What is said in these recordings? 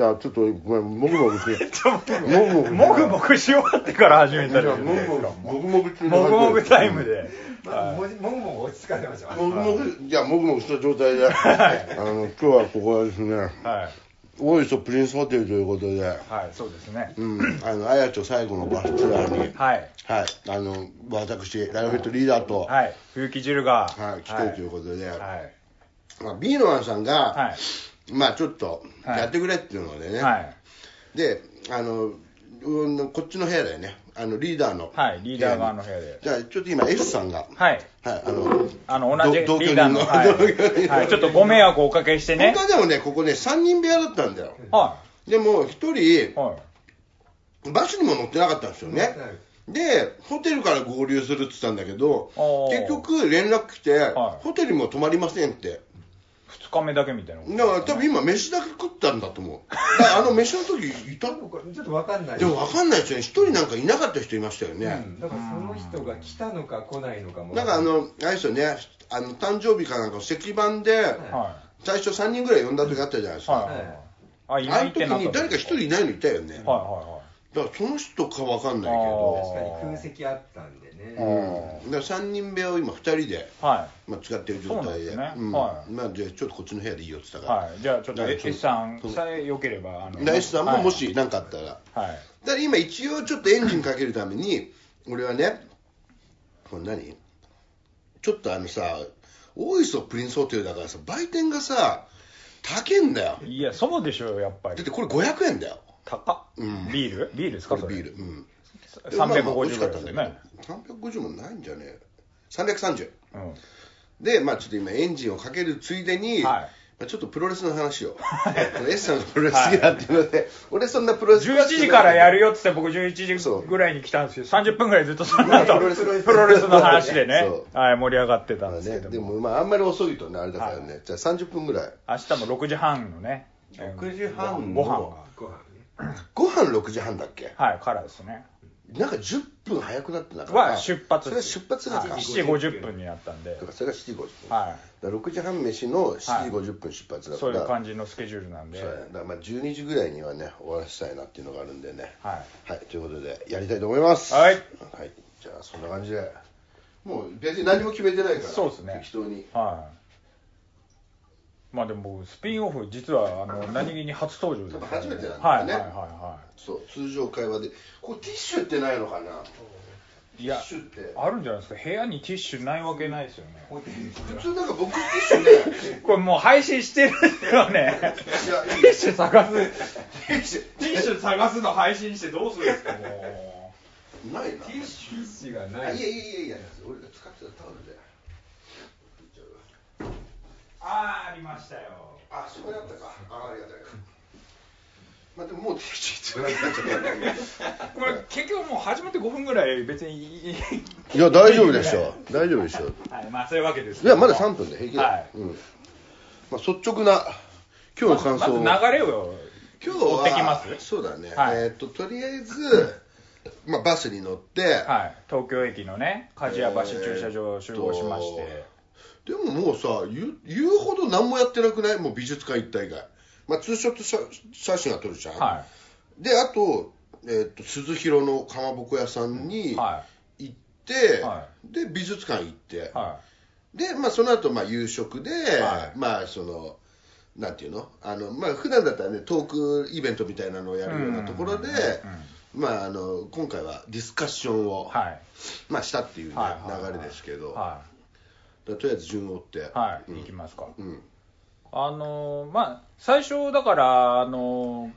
じゃあちょっとごめんもぐもぐし て。もぐもぐもぐもぐし終わってから始めたりじゃあもぐもぐもぐもぐもぐタイムで、まあもぐもぐ落ち着かせましょう。もぐもぐじゃあもぐもぐした状態で。あの今日はここはですね。はい。大磯プリンスホテルということで。はいそうですね。うん。あのあやちょ最後のバスツアーに。はい。はい。あの私ライオフェットリーダーと。はい。冬木汁が。はい来てるということで。はい。まあ、ビーノワンさんが、はい。まあちょっとはいやってくれっていうのでね、はい。であのうんこっちの部屋だよね。あのリーダーの。はいリーダー側の部屋で。じゃあちょっと今 S さんが。はい。はいあのあの同じリ同居人ーダーの、の はい。はい、ちょっとご迷惑をおかけしてね。本当はでもねここね3人部屋だったんだよ。はでも1い人はい。バスにも乗ってなかったんですよね。でホテルから合流するって言ったんだけど結局連絡来て、はい。ホテルにも泊まりませんって2日目だけみたいなこと。だから多分今飯だけ食ったんだと思う。だからあの飯の時いたちょっとわかんない。でも分かんないですよね、一人なんかいなかった人いましたよね。うん。だからその人が来たのか来ないのかも。なんかあの、あれですよね、あの誕生日かなんかの石板で、は最初3人ぐらい呼んだ時あったじゃないですか。いはい。はい。あいあの時ないってなった。に誰か一人いないのいたよね。はいはだからその人か分かんないけあど、確かに空席あったんでね。うん、だから3人部屋を今2人で、いはい。はまあ、使ってる状態で、ね。うん。はい。まあ、じゃあちょっとこっちの部屋でいいよって言っいたから。はい。じゃあちょっとはい S さんさえよければあので S さんももし何かあったら。はい。だから今一応ちょっとエンジンかけるために俺はねこれ何？ちょっとあのさ大磯プリンスホテルだからさ売店がさ高えんだよ。いやそうでしょうやっぱり。だってこれ500円だよ。高っ。うん。ビール？ビールですかそれ？これビール。うん。でまあまあ美350味しかったんだけど。ね350もないんじゃね？え330うん。でまあちょっと今エンジンをかけるついでに、はい。まあちょっとプロレスの話を。S さんがプロレス好きだっていうので、俺そんなプロレス11時からやるよよって言って僕11そう。時ぐらいに来たんですけど30分ぐらいずっとその後プロレスプロレスの話でね。盛り上がってたんですけどでもまああんまり遅いとねあれだからね、じゃあ30分ぐらい。明日も6時半のね。6時半ご飯。のご飯ね。ご飯6時半だっけ？はいからですねなんか10分早くなってなかった。は出発それは出発だか7時50分になったんで。だからそれが7時50分、はだから6時半飯の7時50分出発だから、い。そういう感じのスケジュールなんで。そうや。だからまあ12時ぐらいにはね終わらせたいなっていうのがあるんでね。はい。はい。ということでやりたいと思います。はい。はい。じゃあそんな感じで。もう別に何も決めてないから。そうですね。適当に。はいまあでも僕スピンオフ実はあの 何気に初登場です、多分初めてなんだよね。はいはいはいはそう通常会話で。これティッシュってないのかな？テいいやィッシュって。あるんじゃないですか。部屋にティッシュないわけないですよね。普通なんか僕ティッシュね。これもう配信してるよね。いやティッシュ探す。ティッシティッシュ探すの配信してどうするんですか？もュないな。ティッシュがあない。い。やいやいやいや。俺が使ってたタオルで。うああありましたよ。あそこにあったか。あありがたい。まあでももう これ結局もう始めて5分ぐらい別にいや大丈夫でしょ大丈夫でしょはいまあそういうわけです。いやまだ3分で平気だ、はい。うん。まあ、率直な今日の感想を、まず流れを今日は追ってきます？そうだね、はい。えーっととりあえず、まあ、バスに乗って、はい。東京駅のね鍛冶屋橋駐車場を集合しまして、えでももうさ言う言うほど何もやってなくない？もう美術館行った以外。まあツーショット写写真が撮るじゃん、はであと,、えーっと鈴広のかまぼこ屋さんに行って、はで美術館行って、い。はで、まあ、その後、まあ、夕食で、はい。まあ、その、なんていうの？あの、まあ、普段だったらね、トークイベントみたいなのをやるようなところでまあ、あの、今回はディスカッションを、いはい。まあ、したっていうね、はいはいはい。流れですけど、はとりあえず順を追って、いはい、うん。行きますか。うん。あのーまあ最初だからあのー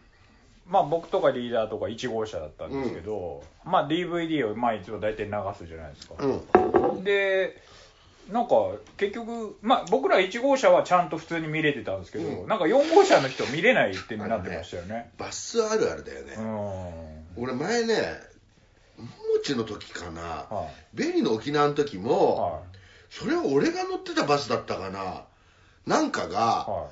まあ僕とかリーダーとか1号車だったんですけど、まあ DVD をまあ一応大体流すじゃないですか、うん。でなんか結局、まあ、僕ら1号車はちゃんと普通に見れてたんですけど、うん。なんか4号車の人見れないってなってましたよね。バスあるあるだよね。うん。俺、前ね、ももちの時かな、はい。ベリーの沖縄の時も、はそれは俺が乗ってたバスだったかな、なんかが、いは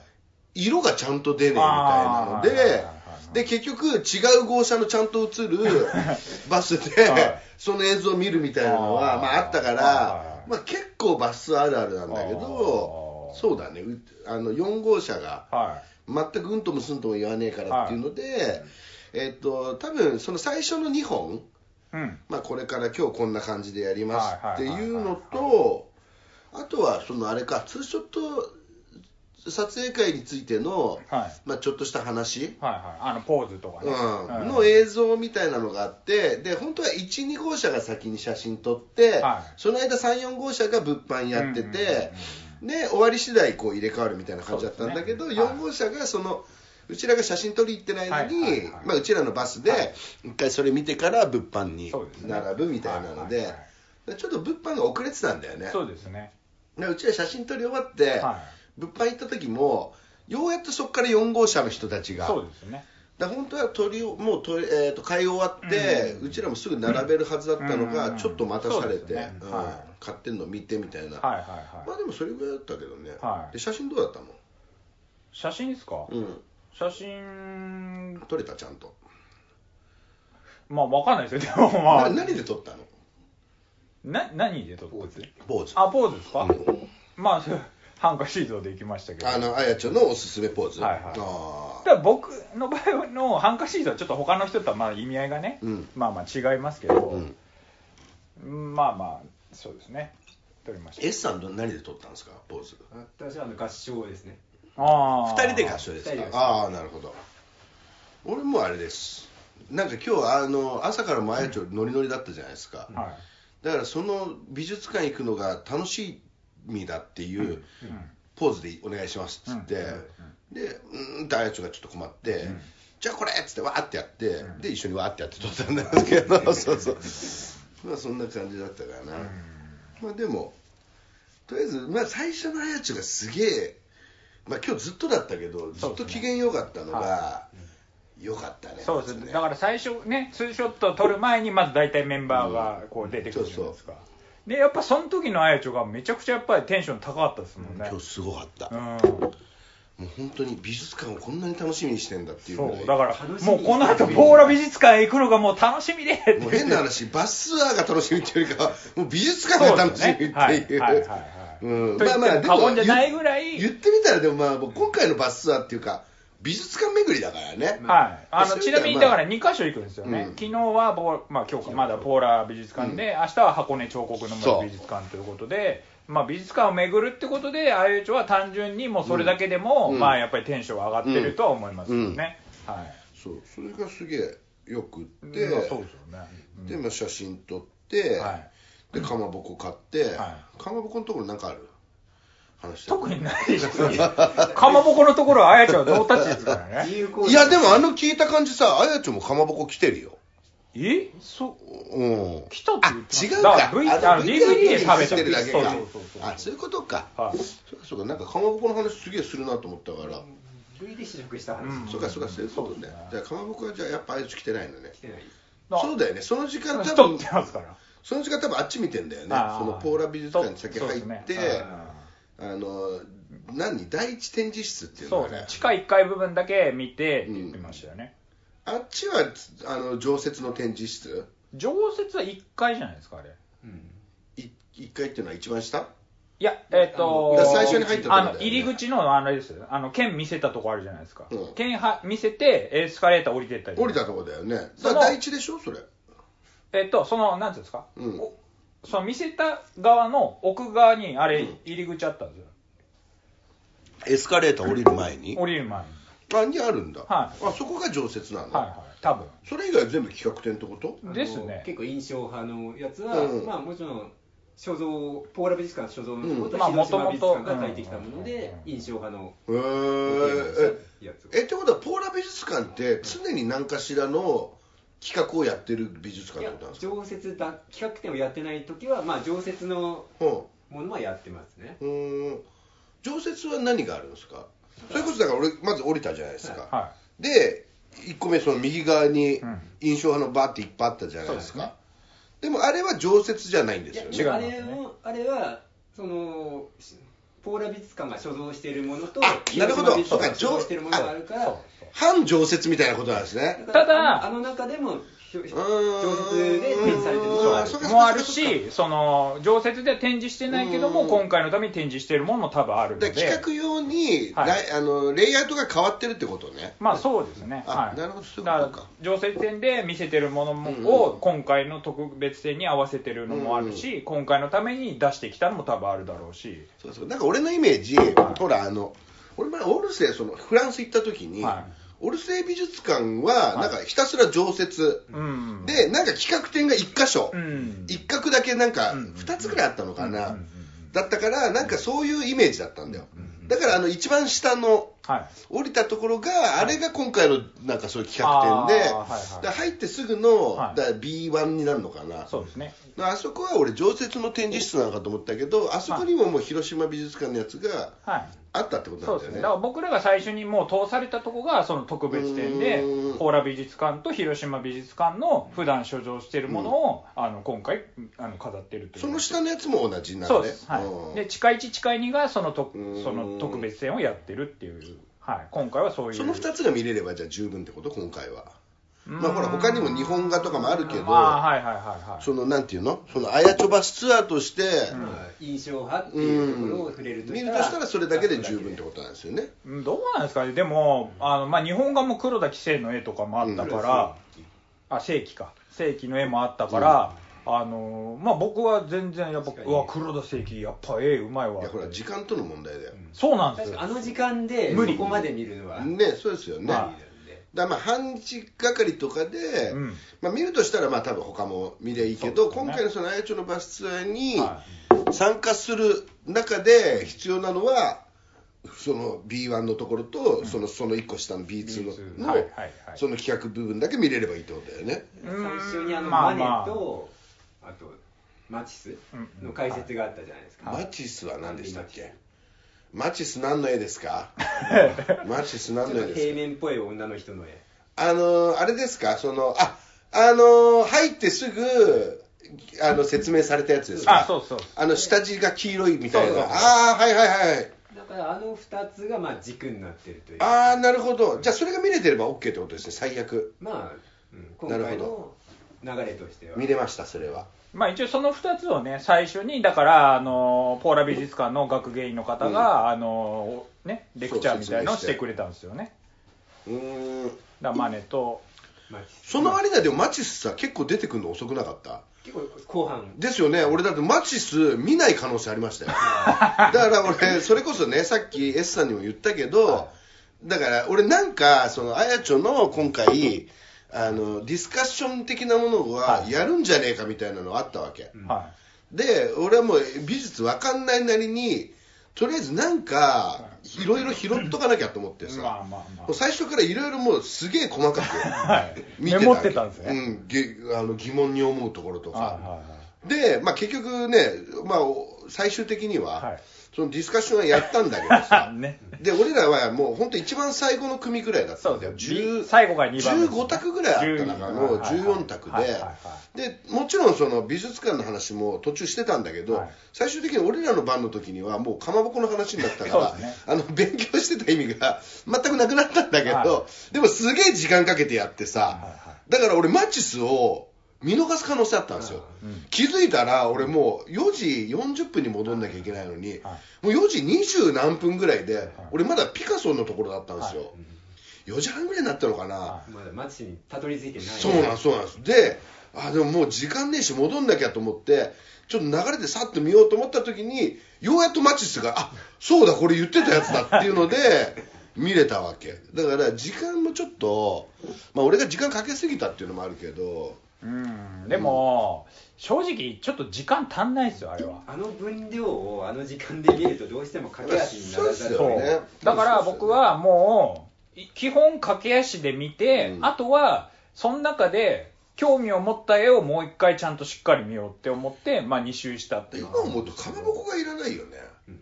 い。色がちゃんと出ねえみたいなのでで結局違う号車のちゃんと映る バスで、はい。その映像を見るみたいなのはまあ、あったから、はいはいはい。まあ、結構バスあるあるなんだけどそうだね。うあの4号車がは全くうんともすんとも言わねえからっていうので、えっと多分その最初の2本、いうん。まあ、これから今日こんな感じでやりますっていうのはいとあとはそのあれかツーショット撮影会についての、はい。まあ、ちょっとした話、はいはい。あのポーズとかね、うん、の映像みたいなのがあってで本当は12号車が先に写真撮って、はい。その間34号車が物販やってて、で終わり次第こう入れ替わるみたいな感じだったんだけど、そうですね4号車がそのうちらが写真撮り行ってない間に、はいはいはいまあ、うちらのバスで一回それ見てから物販にそうですね。並ぶみたいなので、はいはいでちょっと物販が遅れてたんだよね。そうですね。でうちら写真撮り終わって、は物販行った時もようやっとそこから4号車の人たちいがそうですね。だ本当は取りをもう取り、えー、と買い終わって、ううんちらもすぐ並べるはずだったのが、うん。ちょっと待たされて、ね。うん。は買ってんの見てみたいな、はいはいはい、まあでもそれぐらいだったけどね、はい。で写真どうだったの？写真ですか、うん。写真。撮れた？ちゃんと、まあわかんないですよ。でもまあ。な何で撮ったの？な何で撮ったんですポーズ。あポーズですか、うん。まあ ハンカシートで行きましたけど。あのあやちゃんのおすすめポーズ。はいはい。あただ僕の場合のハンカシートはちょっと他の人とはまあ意味合いがね、うん。まあまあ違いますけど、ーうんまあまあそうですね。撮りました。S さんど何で撮ったんですか？ポーズ。私はあの合唱ですね。あ2人で合唱ですか？二人で合唱ああなるほど。俺もあれです。なんか今日あの朝からもあやちゃんノリノリだったじゃないですか、はだからその美術館行くのが楽しみだっていうポーズでお願いしますっつって、でうーんってあやちゃんがちょっと困って、じゃあこれっつってわーってやって、で一緒にわーってやって撮ったんですけど そうそう。まあそんな感じだったからな、まあでもとりあえず、まあ、最初のあやちがすげえまあ今日ずっとだったけどずっと機嫌良かったのが良かったねそうですね。だから最初ねツーショットを撮る前にまず大体メンバーがこう出てくるじゃないですか、でやっぱその時のあやちょがめちゃくちゃやっぱりテンション高かったですもんね。今日すごかった、うん。もう本当に美術館をこんなに楽しみにしてんだっていうそうだからもうこの後ポーラ美術館へ行くのがもう楽しみで。ってもう変な話バスツアーが楽しみっていうよりかは もう美術館が楽しみっていう。はいはいはいはいうん。と言っても過言じゃないぐらい言ってみたらでもまあもう今回のバスツアーっていうか美術館巡りだからね、はい、あのちなみにだから2箇所行くんですよね、うん。昨日はポー、まあ、今日かまだポーラ美術館で、明日は箱根彫刻の森美術館ということで、まあ、美術館を巡るってことで、あゆちょは単純にもうそれだけでも、うん。まあ、やっぱりテンション上がってるとは思いますよね。はい。そう。それがすげえよくって、まあそうですよね。で、まあ、写真撮って、はい。でかまぼこ買って、はかまぼこのところなんかある？話してる特にないですよ。かまぼこのところはあやちゃんはノータッチですからね。いやでもあの聞いた感じさあやちゃんもかまぼこ来てるよ。え？そううん。来たって言っあ違うか。あ DVD で食べしてるだたそうけかそうそうそう。あそういうことか、はい。そうかそうか。なんかかまぼこの話すげえするなと思ったから、V で試食した話、うん。そうかそうかそういうことね。そうですね。じゃあかまぼこはじゃあやっぱあやち来てないのね。来てないあそうだよね。その時間多分てますから。その時間多分あっち見てんだよね。そのポーラ美術館に先入って、そうそうですねあの何？第一展示室っていうのそうですね。地下1階部分だけ見てって言ってましたよね。あっちはあの常設の展示室？常設は1階じゃないですか、あれ。うんい一階っていうのは一番下？いや、えっ、とだから最初に入ったとこだよねあの、入り口のあれですよ。あの、剣見せたとこあるじゃないですか。うん剣は見せて、エスカレーター降りてったり。降りたとこだよねだそのから第一でしょそれえっ、と、その、なんていうんですか、うんおその見せた側の奥側に、あれうん、入り口あったんですよ。エスカレーター降りる前に？降りる前に。あにあるんだ、はい。あそこが常設なんだ、はいはい。多分。それ以外は全部企画展ってこと？あのですね。結構印象派のやつは、うん。まあもちろん所蔵ポーラ美術館所蔵のものとうん。まあ広島美術館元々が書いてきたもので、うん。印象派のへー。えやつ。えってことはポーラ美術館って常に何かしらの企画をやってる美術館ってことなんですか？常設だ企画展をやってない時はまあ常設のうん。ものはやってますね。うーん。常設は何があるんですか？それこそだから俺まず降りたじゃないですか、はで1個目その右側にうん。印象派のバーっていっぱいあったじゃないですか。そうですね。でもあれは常設じゃないんですよね。違うあれもあれはそのポーラ美術館が所蔵しているものとあなるほど。広島美術館が所蔵しているものがあるから。反常設みたいなことなんですね。ただあの中でも常設で展示されてるもあるし、その常設では展示してないけども、うん。今回のために展示しているものも多分あるので、で企画用に、はい。あのレイアウトが変わってるってことね。まあそうですね、あはい、なるほどそうか。常設展で見せてるものもうんを今回の特別展に合わせてるのもあるし、今回のために出してきたのも多分あるだろうし、そうそう。なんか俺のイメージ、ほらあの俺前オルセイそのフランス行った時に、はオルセイ美術館はなんかひたすら常設、うん、でなんか企画展が1箇所、うん、一角だけなんかうん。2つぐらいあったのかな、だったからなんかそういうイメージだったんだよ、だからあの一番下のはい、降りたところが、あれが今回のなんかそういう企画展で、はいはいで入ってすぐの、はいだから B1 になるのかな、そうですね。あそこは俺常設の展示室なのかと思ったけどあそこにももう広島美術館のやつがはいあったってことそうですね。なんだよねだから僕らが最初にもう通されたとこがその特別展でうーん、ポーラ美術館と広島美術館の普段所蔵しているものを、あの今回あの飾っているという。その下のやつも同じなんだねそうです。はいうん。で、地下1、地下2がそのとその特別展をやってるっていう。はい。今回はそういう。その2つが見れればじゃあ十分ってこと？今回は。まあほら他にも日本画とかもあるけど、まあ、はいはいはいはい。そのなんていうの？そのあやちょバスツアーとして、まあ印象派っていうところを触れると見るとしたらそれだけで十分ってことなんですよね。うんどうなんですか？ね、でも、あのまあ、日本画も黒田紀生の絵とかもあったから、あ正規か、正規の絵もあったから、あのまあ、僕は全然、やっぱ、うわ、黒田正規、やっぱ絵うまいわ。いやほら時間との問題だよ、そうなんですよ。確か、あの時間で無理。そこまで見るのは。ねそうですよね、はだからまあ半日がかりとかで、うん。まあ、見るとしたらまあ多分他も見りゃいいけど、そうですね。今回のそのあやちょのバスツアーには参加する中で必要なのはその B1 のところと、そのその1個下の B2 の B2 の、はいはいはい。その企画部分だけ見れればいいってことだよね。最初にあのまあマネまあとあとマチスの解説があったじゃないですか、マチスは何でしたっマけマチス何の絵ですか？マチス何の絵ですか？平面っぽい女の人の絵。あのあれですか？そのああの入ってすぐあの説明されたやつですか？あそうそうあの下地が黄色いみたいな。そうそうそう。ああはいはいはいだからあの2つがまあ軸になってるという。ああなるほど。じゃあそれが見れてれば OK ってことですね。最悪。まあ、うん、今なる回ほの流れとしては。見れましたそれは。まあ、一応その2つをね、最初に、だから、あのポーラ美術館の学芸員の方が、あのね、レクチャーみたいのをしてくれたんですよね。うーん。だマネと、マチスその割にはでもマチスさ結構出てくるの遅くなかった？結構後半。ですよね。俺だってマチス見ない可能性ありましたよ だから俺それこそねさっき S さんにも言ったけどだから俺なんかそのあやちょの今回あのディスカッション的なものはやるんじゃねえかみたいなのあったわけ、はで俺はもう美術わかんないなりにとりあえずなんかいろいろ拾っとかなきゃと思ってい。さ、まあまあまもう最初からいろいろもうすげえ細かくあ。はい。見ててたんですね。うん、げあの疑問に思うところとか、はいはいはい。で、まあ、結局ね、まあ、お最終的には、はいそのディスカッションはやったんだけどさ ね。で俺らはもう本当一番最後の組ぐらいだったんだよですよ。10最後が2番目ですね。15択ぐらいあった中の12 14択ではいはいはいでもちろんその美術館の話も途中してたんだけど、はい最終的に俺らの番の時にはもうかまぼこの話になったから、ねあの勉強してた意味が全くなくなったんだけど、はでもすげえ時間かけてやってさ、はいはいだから俺マチスを見逃す可能性あったんですよ、うん。気づいたら俺もう4時40分に戻んなきゃいけないのに、はもう4時20何分ぐらいで、俺まだピカソのところだったんですよ、は4時半ぐらいになったのかな、はまだマチスにたどり着いてない。そうなんですそうなんです。であでももう時間ねえし戻んなきゃと思ってちょっと流れでさっと見ようと思った時にようやっとマチスがあそうだこれ言ってたやつだっていうので 見れたわけ。だから時間もちょっとまあ俺が時間かけすぎたっていうのもあるけどうん。でも、正直、ちょっと時間足んないですよ、あれは。あの分量をあの時間で見るとどうしても駆け足にならざるをそう得ないね。だから僕はもうい基本駆け足で見て、うん。あとはその中で興味を持った絵をもう一回ちゃんとしっかり見ようって思って、まあ、2周したっていう。今思うとかまぼこがいらないよね、うん。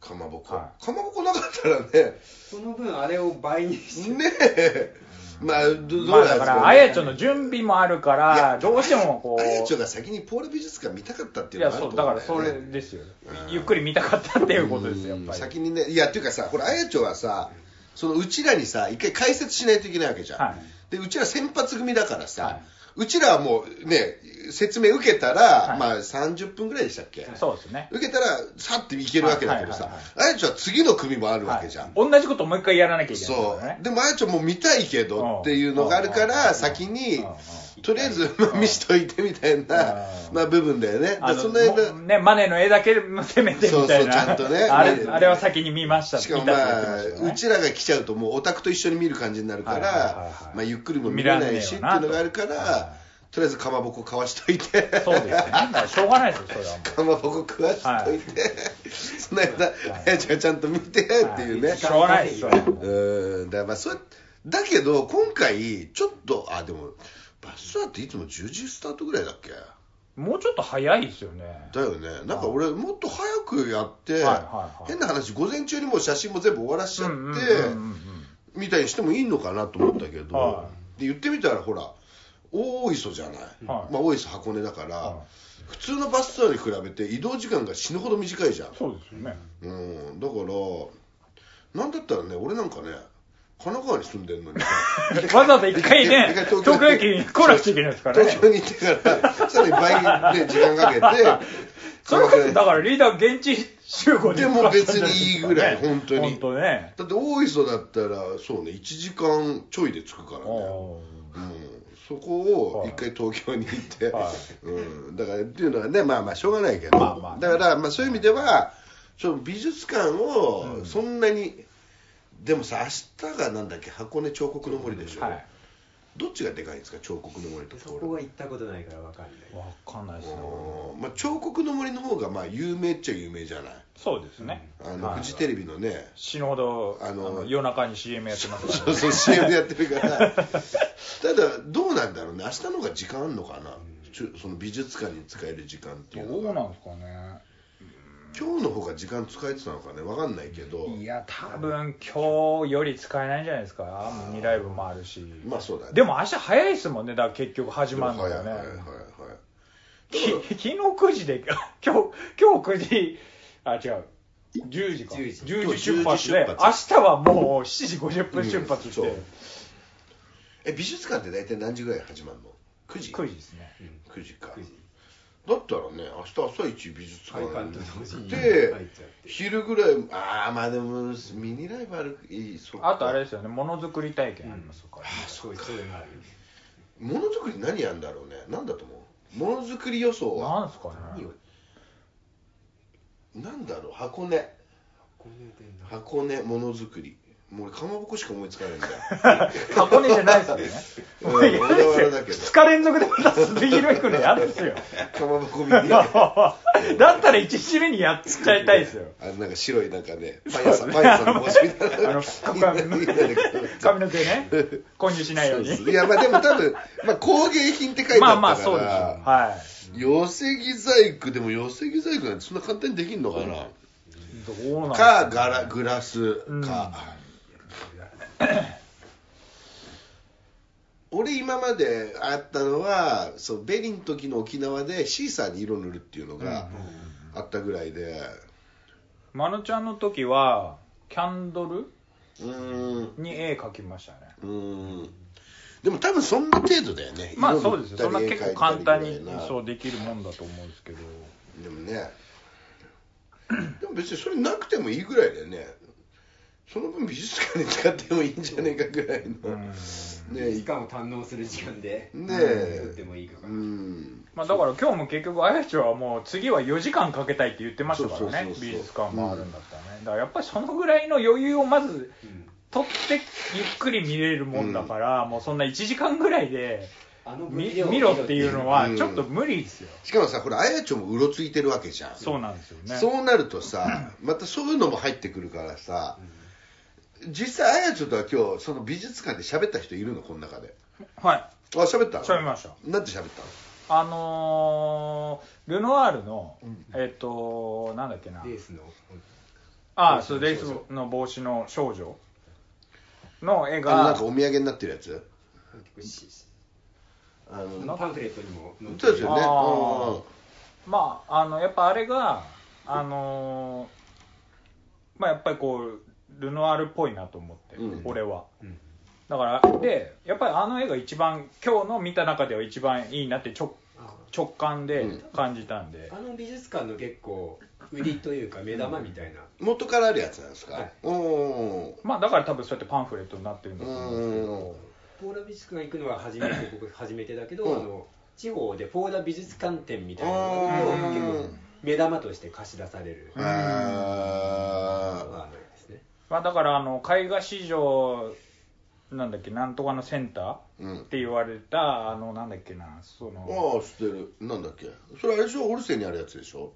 かまぼこ、はかまぼこなかったらね。その分あれを倍にして。ねえまあどまあだからあやちょの準備もあるかいらやどうしてもこうあやちょが先にポール美術館見たかったっていいうやのがあるそうだからそと思うんだよねれですよ。うん。ゆっくり見たかったっていうことですよやっぱり。先にねいやっていうかさほらあやちょはさそのうちらにさ一回解説しないといけないわけじゃん、はい。でうちら先発組だからさ、はいうちらはもうね、説明受けたら、はい。まあ30分ぐらいでしたっけ？そうですね。受けたら、さっていけるわけだけどさ。はいはいはい、あやちゃんは次の組もあるわけじゃん。はい。同じこともう一回やらなきゃいけないそからね。う。でもあやちゃんもう見たいけどっていうのがあるから、先に、とりあえずまあ見しといてみたいな、うんまあ部分だよね。あその間ね、マネの絵だけせめてみたいな。そうそうちゃんとねあれあれは先に見ましたしかもまあ、うちらが来ちゃうともうオタクと一緒に見る感じになるからはい、まあゆっくりも見れないしっていうのがあるかはら、とりあえずかまぼこ買わしといて。そうですしょうがないですよ、それは。かまぼこ食わしといて、その間、あやちゃんがちゃんと見てっていうね。しょうがないですよ。うん、だからまあそれ、だけど、今回、ちょっと、あ、でも、バスツアーっていつも10時スタートぐらいだっけ？もうちょっと早いですよね。だよね。なんか俺、もっと早くやって、変な話、午前中にもう写真も全部終わらしちゃって、みたいにしてもいいのかなと思ったけど、はで言ってみたら、ほら、大磯じゃない。はいまあ、大磯箱根だから、は普通のバスツアーに比べて移動時間が死ぬほど短いじゃん。そうですよね。うん、だから、なんだったらね、俺なんかね、神奈川に住んでるのにさ、わざわざ一回ね東東京京駅に来なくちゃいけないですからね。東京に行ってから、さらに倍で時間かけて、それこそだからリーダー現地集合でも別にいいぐらい本当に。本当ね。だって大磯だったら、そうね、1時間ちょいで着くからね。おうん、そこをはい一回東京に行って、はうん、だからっていうのはねまあまあしょうがないけど、まあまあだからまあそういう意味ではその美術館をそんなに、でもさ明日がなんだっけ箱根彫刻の森でしょ、はい。どっちがでかいんですか？彫刻の森とこそこは行ったことないからわかんない。わかんないですね。うんまあ、彫刻の森の方がまあ有名っちゃ有名じゃない？そうですね。あの、はいフジテレビのね。死ぬほどあのあの夜中に CM やってますかそうそう CM でやってるから。ただどうなんだろうね。明日の方が時間あるのかな、ちゅその美術館に使える時間っていうどうなんですかね。今日の方が時間使えてたのかねわかんないけどいや、多分今日より使えないんじゃないですか。ミニライブもあるし。まあそうだねでも明日早いですもんね。だから結局始まるのがねはいはいはい。はいき昨日9時で、今日、今日9時、あ、違う。10時か。10時10時出発で、今日10時出明発日はもう7時50分出発して、うんそうえ美術館って大体何時ぐらい始まるの？9時9時ですね。9時か9時だったらね明日朝一美術館にで入って。昼ぐらいああまあでもミニライブあるいいあとあれですよね、ものづくり体験ありますから、そうそういうのある。ものづくり何やんだろうね。何だと思う？ものづくり予想は？なんですかね。何だろう？箱根。箱根ものづくりもう俺かまぼこしか思いつかないんだよ 箱根じゃないですよね。うんもう嫌ですよ小田原だけど 2日連続でまた鈴木宏行くの嫌ですよ。かまぼこみだたいなったら1日目にやっちゃいたいですよ。あのなんか白いなんかねパン屋さんパン屋さんの帽子みたいなあの髪の毛ね、混入しないように。いやまあでも多分、まあ、工芸品って書いてあったからまあまあそうですよ。はい。寄木細工でも寄木細工なんてそんな簡単にできんのかな、どうなんかガラグラスか、うん 俺今まであったのはそうベリの時の沖縄でシーサーに色塗るっていうのがあったぐらいで。まのちゃんの時は、キャンドルうーん。に絵描きましたね。うーん。でも多分そんな程度だよね。まあ色そうですよ。そんな結構簡単にそうできるもんだと思うんですけど。でもね。でも別にそれなくてもいいぐらいだよねその分美術館に使ってもいいんじゃねえかぐらいの、うん。ね時間を堪能する時間でねってもいいかうらん。まあだから今日も結局、あやちはもう次は4時間かけたいって言ってましたからね。そうそうそう、そう。美術館回るんだったらね。だからやっぱりそのぐらいの余裕をまずうん。取ってゆっくり見れるもんだから、もうそんな1時間ぐらいであの見見ろっていうのはうん。ちょっと無理ですよ。しかもさこれあやちょもうろついてるわけじゃん。そうなんですよね。そうなるとさまたそういうのも入ってくるからさ実際あやちょとは今日その美術館で喋った人いるの？この中で。はい。あ喋った？の喋りました。なんて喋ったの？あのー、ルノワールの、えっ、と、なんだっけな。レースのああ、レースのそう、レースの帽子の少女の絵あのなんがか、お土産になってるやつ？しあのパンフレットにも載ってそうですよね。あまあ、あの、やっぱあれが、あのーまあやっぱりこう、ルノワールっぽいなと思って、うん。俺は。うん。だからでやっぱりあの絵が一番今日の見た中では一番いいなって直あ。直感で感じたんで、あの美術館の結構売りというか目玉みたいな、元からあるやつなんですか、はい。おおまあだから多分そうやってパンフレットになってるんだと思うんですけうん。どポーラ美術館行くのは初めて僕初めてだけど、うん。あの地方でポーラ美術館展みたいなあのがー結構目玉として貸し出される。あがあまあだからあの絵画市場なんだっけなんとかのセンターーうん。って言われたあのなんだっけなそのああ知ってる。なんだっけ。それあれでしょ？オルセーにあるやつでしょ？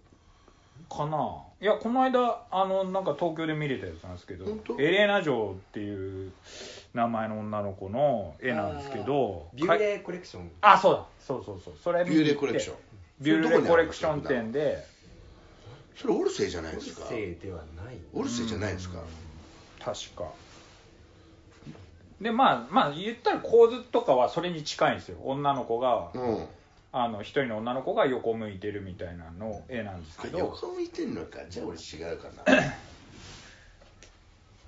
かな。いやこの間あのなんか東京で見れたやつなんですけどエレーナ城っていう名前の女の子の絵なんですけどビューレイコレクション。あそうだそうそうそうそれビューレ行ってコレクション。ビューレコレクションそれどこにあるん展で。それオルセーじゃないオルですか？セイではない。オルセーじゃないですか？確か。でまあまあ言ったら構図とかはそれに近いんですよ。女の子がうん。あの一人の女の子が横向いてるみたいなの絵なんですけあど横向いてんのか。じゃあ俺違うかな。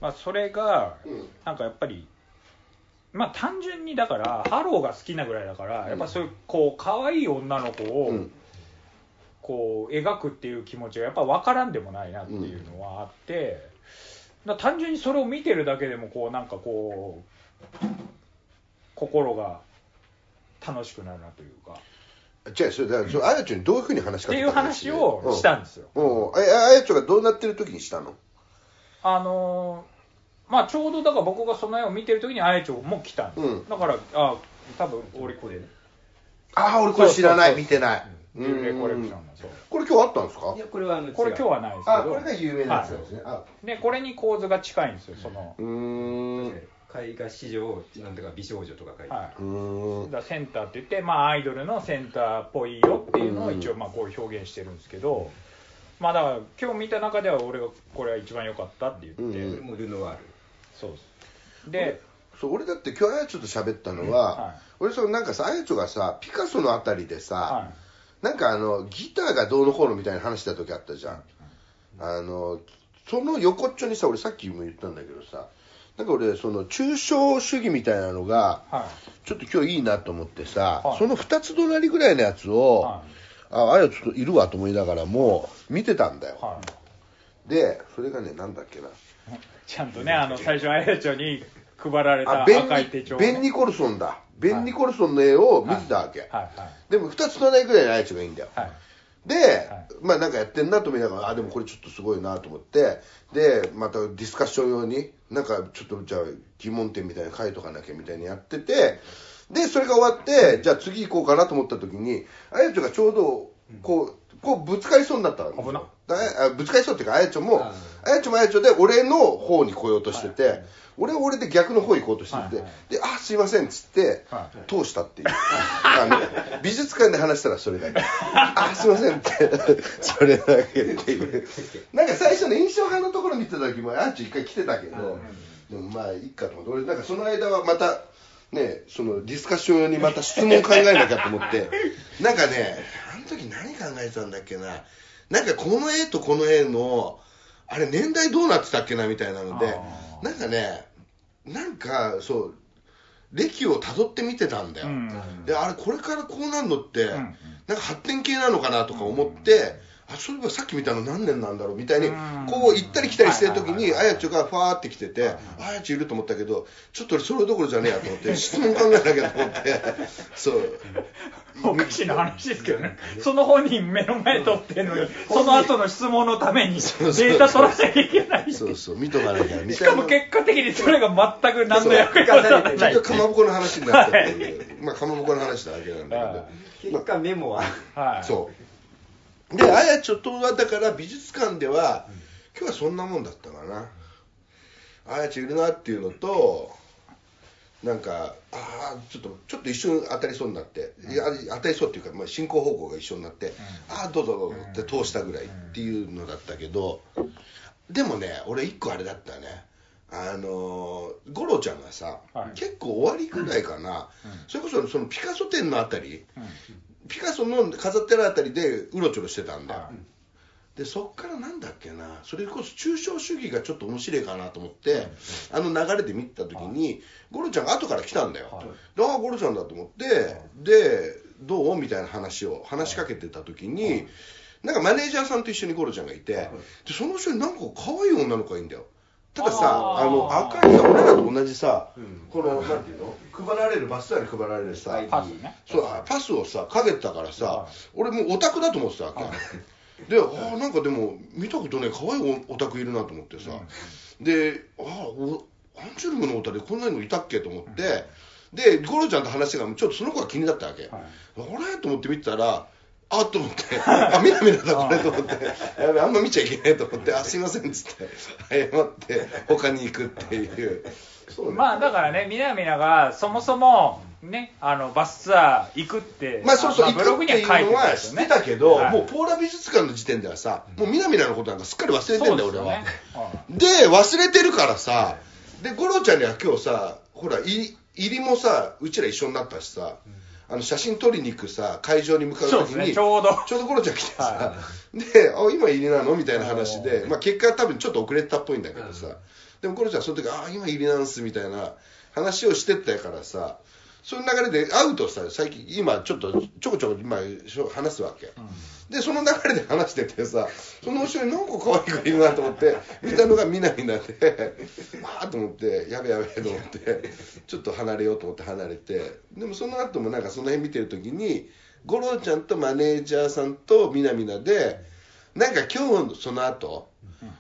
まあそれがうん。なんかやっぱりまあ単純にだからハローが好きなぐらいだからやっぱそういうこう可愛い女の子をうん。こう描くっていう気持ちがやっぱ分からんでもないなっていうのはあって、だ単純にそれを見てるだけでもこうなんかこう心が楽しくなるなというか。じゃあそれだからそれあやちゃんにどういうふうに話しかけたっていう話をしたんですよ。うん。うん。ああやちゃんがどうなってる時にしたの？あのーまあちょうどだから僕がその絵を見てる時にあやちょも来たんですよ、うん。だからあ多分俺これね。ああ俺これ知らない。そうそうそう。見てないビューレコレクションの。そうこれ今日あったんですか？いやこれはあのこれ今日はないですけど。あこれが有名なやつなんですね。あ。でこれに構図が近いんですよその、うーん。絵画史上なんとか美少女とか書いてある。はい、ん。だセンターって言って、まあ、アイドルのセンターっぽいよっていうのを一応まあこう表現してるんですけど、まあだから今日見た中では俺がこれは一番良かったって言って、うルノワール。そうです。でそう俺だって今日あやちょと喋ったのは、はい。俺そのなんかさあやちょがさピカソのあたりでさ、はなんかあのギターがどうのこうのみたいな話した時あったじゃん、あのその横っちょにさ俺さっきも言ったんだけどさ。なんか俺その抽象主義みたいなのがい。はちょっと今日いいなと思ってさ、はい。その2つ隣ぐらいのやつを、はああやちょっといるわと思いながらも見てたんだよ、でそれがねなんだっけな。ちゃんとねあの最初あやちょに配られたあベン赤い手帳をね、ベン・ニコルソンだ。ベン・ニコルソンの絵を見てたわけ、はいはい。でも2つ隣ぐらいのあやちょがいいんだよ、はい。で、い。まあなんかやってんなと思いながらあでもこれちょっとすごいなと思って。でまたディスカッション用になんかちょっとじゃあ疑問点みたいなの書いとかなきゃみたいにやってて。でそれが終わってじゃあ次行こうかなと思った時にあやちょがちょうどこうこうぶつかりそうになったわけ危な。だあぶつかりそうっていうかあやちょもああやちょもあやちょで俺の方に来ようとしてて、俺は俺で逆の方行こうとしてて、はいはい。であすいませんっつって、は通したっていう。あの美術館で話したらそれだけ。あすいませんって。それだけっていう。なんか最初の印象派のところ見てた時もアーチ一回来てたけど、でもまあいいかと思って。俺なんかその間はまたねそのディスカッション用にまた質問考えなきゃと思って。なんかね時何考えてたんだっけな。なんかこの絵とこの絵のあれ年代どうなってたっけなみたいなのでなんかねなんかそう歴をたどって見てたんだよ、うん。であれこれからこうなるのって、んうん。なんか発展系なのかなとか思って、あそういえばさっき見たの何年なんだろうみたいに、うん。こう行ったり来たりしてる時に、あやちょがファーって来てて、あやちょいると思ったけどちょっと俺それどころじゃねえやと思って質問考えなきゃと思って。そう。おかしな話ですけどね、その本人目の前取ってんのに、その後の質問のためにデそうータ取らなきゃいけない。そうそう見とかなきゃみしたいな。かも結果的にそれが全く何の役にも立たない。ちょっとかまぼこの話になっちゃってる、まあかまぼこの話なだけなんだけど、結果メモは。はい。そうであやちょとはだから美術館では、今日はそんなもんだったかな。あやちょいるなっていうのとなんかああちょっとちょっと一瞬当たりそうになって、いや当たりそうっていうか、まあ、進行方向が一緒になって、ああどうぞどうぞって通したぐらいっていうのだったけど、でもね俺一個あれだったね。あのー五郎ちゃんがさ、はい。結構終わりぐらいかな、それこそそのピカソ展のあたり、うんピカソの飾ってるあたりでうろちょろしてたんだよ、はい。でそっからなんだっけな。それこそ抽象主義がちょっと面白いかなと思って、あの流れで見てた時に、ゴロちゃんが後から来たんだよ、はい。でああゴロちゃんだと思って、でどうみたいな話を話しかけてた時に、なんかマネージャーさんと一緒にゴロちゃんがいて、でその人になんか可愛い女の子がいいんだよたださあの赤いさ俺らと同じさ、うん。このなんていうの？配られるバスツアーに配られるさ、はい。パスね。そうパスをさかけてたからさ、はい。俺もうオタクだと思ってたわけ、でああなんかでも見たことね可愛いオタクいるなと思ってさ、でああおアンジュルムのオタでこんなのいたっけと思って、でゴロちゃんと話してからちょっとその子が気になったわけ、はい。あれ？と思って見てたらあっと思って、あ、みなみなだこれと思って、やべ、あんま見ちゃいけないと思って、あ、すいませんっつって、謝って、他に行くっていう。そうね。まあだからね、みなみながそもそもね、あのバスツアー行くって、まあそうそう、あ行くってブログには書いいうのは知ってたけど、はい。もうポーラ美術館の時点ではさ、もうみなみなのことなんかすっかり忘れてんだよ、俺は。はいで、忘れてるからさ、で、五郎ちゃんには今日さ、ほら、い入りもさ、うちら一緒になったしさ、あの写真撮りに行くさ、会場に向かうそうですね、ときに、ちょうど。ちょうどゴロちゃん来てさは、で、あ、今入りなのみたいな話でう、んまあ結果多分ちょっと遅れてたっぽいんだけどさ、でもゴロちゃんその時、あ、今入りなんすみたいな話をしてったからさ、そういう流れで会うとさ、最近、今ちょっとちょこちょこ今話すわけ。で、その流れで話しててさ、その後ろになんか可愛い子いるなと思って、見たのがみなみなで、あーと思って、やべやべと思って、ちょっと離れようと思って離れて、でもその後もなんかその辺見てる時に、五郎ちゃんとマネージャーさんとみなみなで、なんか今日その後、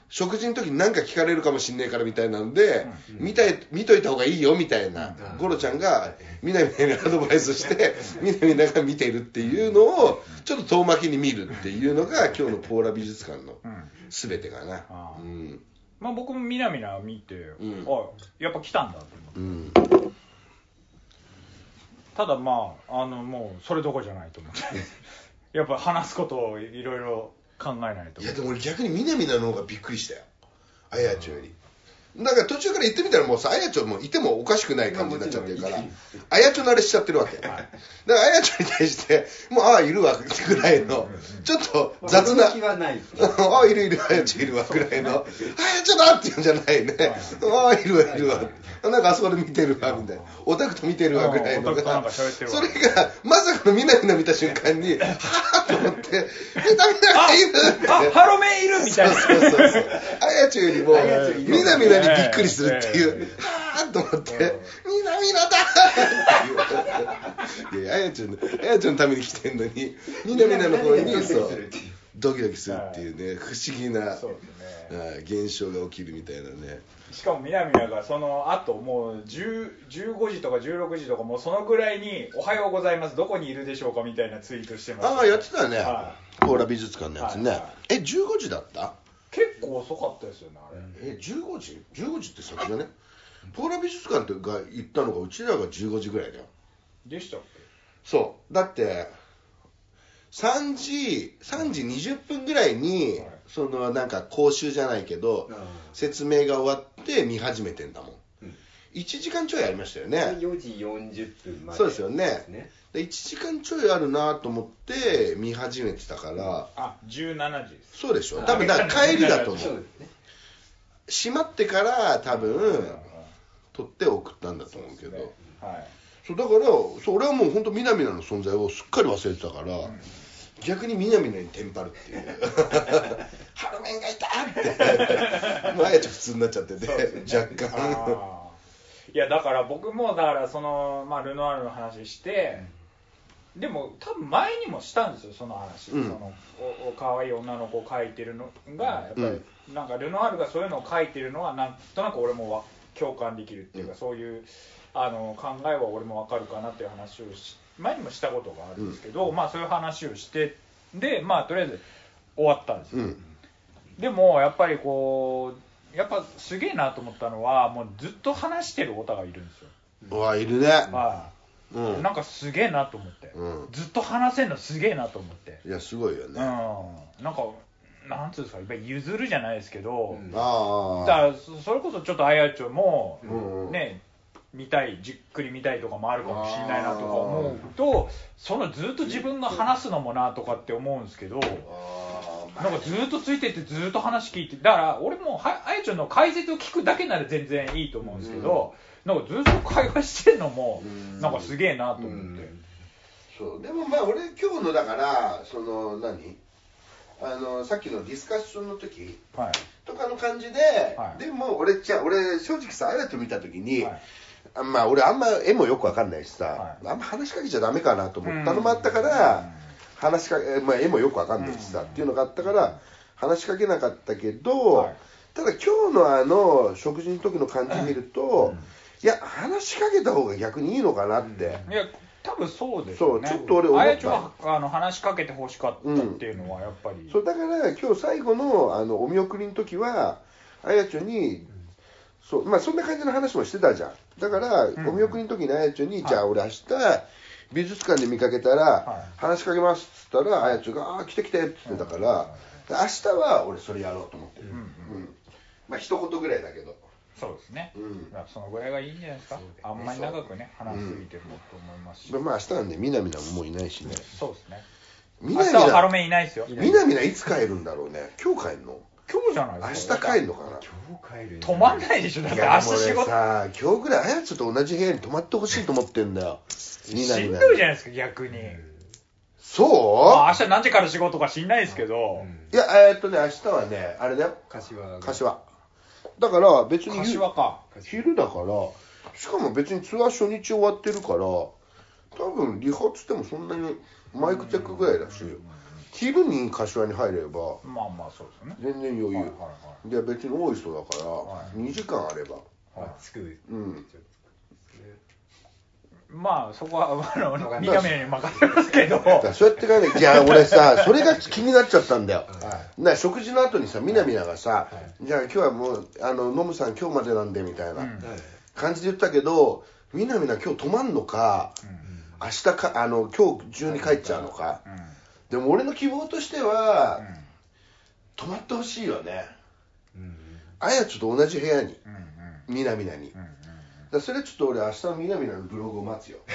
食事の時に何か聞かれるかもしんねえからみたいなんで、見たい見といた方がいいよみたいな、ゴロちゃんがみなみなにアドバイスして、みなみなが見てるっていうのを、ちょっと遠巻きに見るっていうのが、今日のポーラ美術館のうん。全てかな。まあ僕もみなみな見て、ん。あやっぱ来たんだと思って。うん。ただまあ、あのもうそれどころじゃないと思って。やっぱ話すことをいろいろ考えないとい。やでも俺逆にみなみなの方がびっくりしたよあやちょよりだから途中から行ってみたらもうさあやちょもいてもおかしくない感じになっちゃってるからまあやちょ慣れしちゃってるわけ。だからあやちょに対してもうああいるわぐらいのちょっと雑な ああいるいるあやちょいるわぐらいのあやちょだって言うんじゃないね。ああいるわいるわ。なんかあそこで見てるわみたいな。オタクと見てるわぐらいのそれがまさかのみなみな見た瞬間にはぁと思ってみなみながいるあハロメンいるみたいな。そうそうそう。あやちょよりも、みなみなにびっくりするっていえう、はぁと思って、みなみなだ。っていう。いや、あやちょの、あやちょのために来てんのに、みなみなの方に、そう、ドキドキするっていうね、不思議な、現象が起きるみたいなね。しかもみなみながその後もう10 15時とか16時とかもうそのぐらいに「おはようございますどこにいるでしょうか」みたいなツイートしてましたああ、やってたよね。は。ポーラ美術館のやつね。はいは。え、15時だった？結構遅かったですよねあれ、え、15時 ?15 時って先だね。ポーラ美術館が行ったのが、うちらが15時ぐらいだよ。でしたっそう。だって3時3時20分ぐらいに、はい。そのなんか講習じゃないけど、説明が終わって見始めてんだもん、うん1時間ちょいありましたよね。4時40分までそうですよね。ですねで1時間ちょいあるなと思って見始めてたから、けあ17時です。そうでしょ。多分だから帰りだと思う。ね 閉まってから多分取って送ったんだと思うけど。ね。はい。そうだからそう俺はもう本当みなみなの存在をすっかり忘れてたから、逆にみなみなにテンパるっていう ハロメンがいた！って。もうあやちゃん普通になっちゃってて、若干いやだから僕もだからその、まあ、ルノアールの話して、でも多分前にもしたんですよその話、うん。そのおお可愛い女の子を描いてるのがやっぱり、なんかルノアールがそういうのを描いてるのはなんとなく俺もわ共感できるっていうか、そういうあの考えは俺もわかるかなっていう話をし前にもしたことがあるんですけど、まあそういう話をしてでまあとりあえず終わったんですよ。うん。でもやっぱりこうやっぱすげえなと思ったのはもうずっと話してるオタがいるんですよ、うわいるね。はい。うん。なんかすげえなと思って、うん。ずっと話せんのすげえなと思って、いやすごいようん。ね、なんかなんつうんですかやっぱり譲るじゃないですけど、うん。ああだからそそれこそちょっとあやちょも、うん。ね見たいじっくり見たいとかもあるかもしれないなとか思うとそのずっと自分が話すのもなとかって思うんですけどあなんかずーっとついてってずーっと話聞いてだから俺もはあやちゃんの解説を聞くだけなら全然いいと思うんですけど、なんかずーっと会話してんのもうん。なんかすげえなと思って、そう。でもまあ俺今日のだからその何？あのさっきのディスカッションの時はい。とかの感じで、はい。でも俺じゃあ俺正直さあやと見た時に、はい。あまあ俺あんま絵もよくわかんないしさ、はい。あんま話しかけちゃダメかなと思ったのもあったから、話しかけ、まあ、絵もよくわかんないしさ、うん。っていうのがあったから話しかけなかったけど、はい。ただ今日のあの食事の時の感じ見ると、いや話しかけた方が逆にいいのかなって、いや多分そうですよね。ちょっと俺思った。あやちゃんはあの話しかけてほしかったっていうのはやっぱり、そうだから今日最後のあのお見送りの時はあやちょに、そうまあそんな感じの話もしてたじゃん。だから、ん。お見送りの時にあやちょに、はい。じゃあ俺明日美術館で見かけたら、はい。話しかけますっつったらあやちょが「ああ来て来て」って言ってたから、明日は俺それやろうと思ってる、まあ一言ぐらいだけど。そうですね、うん。そのぐらいがいいんじゃないですか。あんまり長くね話しすぎてもと思いますし、まあ明日なんでみなみなももういないしね。そうですね。み明日はハロメンいないですよ。みなみないつ帰るんだろうね。今日帰るの？今日じゃない明日ですか。帰るのかな。今日帰る止まんないでしょ。だって明日仕事。俺さ今日ぐらいあやつと同じ部屋に泊まってほしいと思ってんだよ。みなしんどいじゃないですか逆に、そう、まあ、明日何時から仕事か知んないですけど、いやえーっとね明日はねあれだよ。柏が。柏。だから別に柏か。昼だから。しかも別にツアー初日終わってるから多分リハっつってもそんなにマイクチェックぐらいだし昼に柏に入ればまあまあそうですよね。全然余裕、はいはいはい。で別に多い人だから、はい。2時間あれば。あつくうん。まあそこはあの三上に任せますけど。そうやって考えてじゃあ俺さそれが気になっちゃったんだよ、はな食事の後にさみなみながさ、じゃあ今日はもうあのノムさん今日までなんでみたいなうん。はい感じで言ったけどみなみな今日泊まんのか明日かあの今日中に帰っちゃうのか。うんうんでも俺の希望としては、うん泊まってほしいよね。うんあやちょっと同じ部屋にうんうん。みなみなに。だかうんうん。らそれちょっと俺明日のみなみなのブログを待つよ。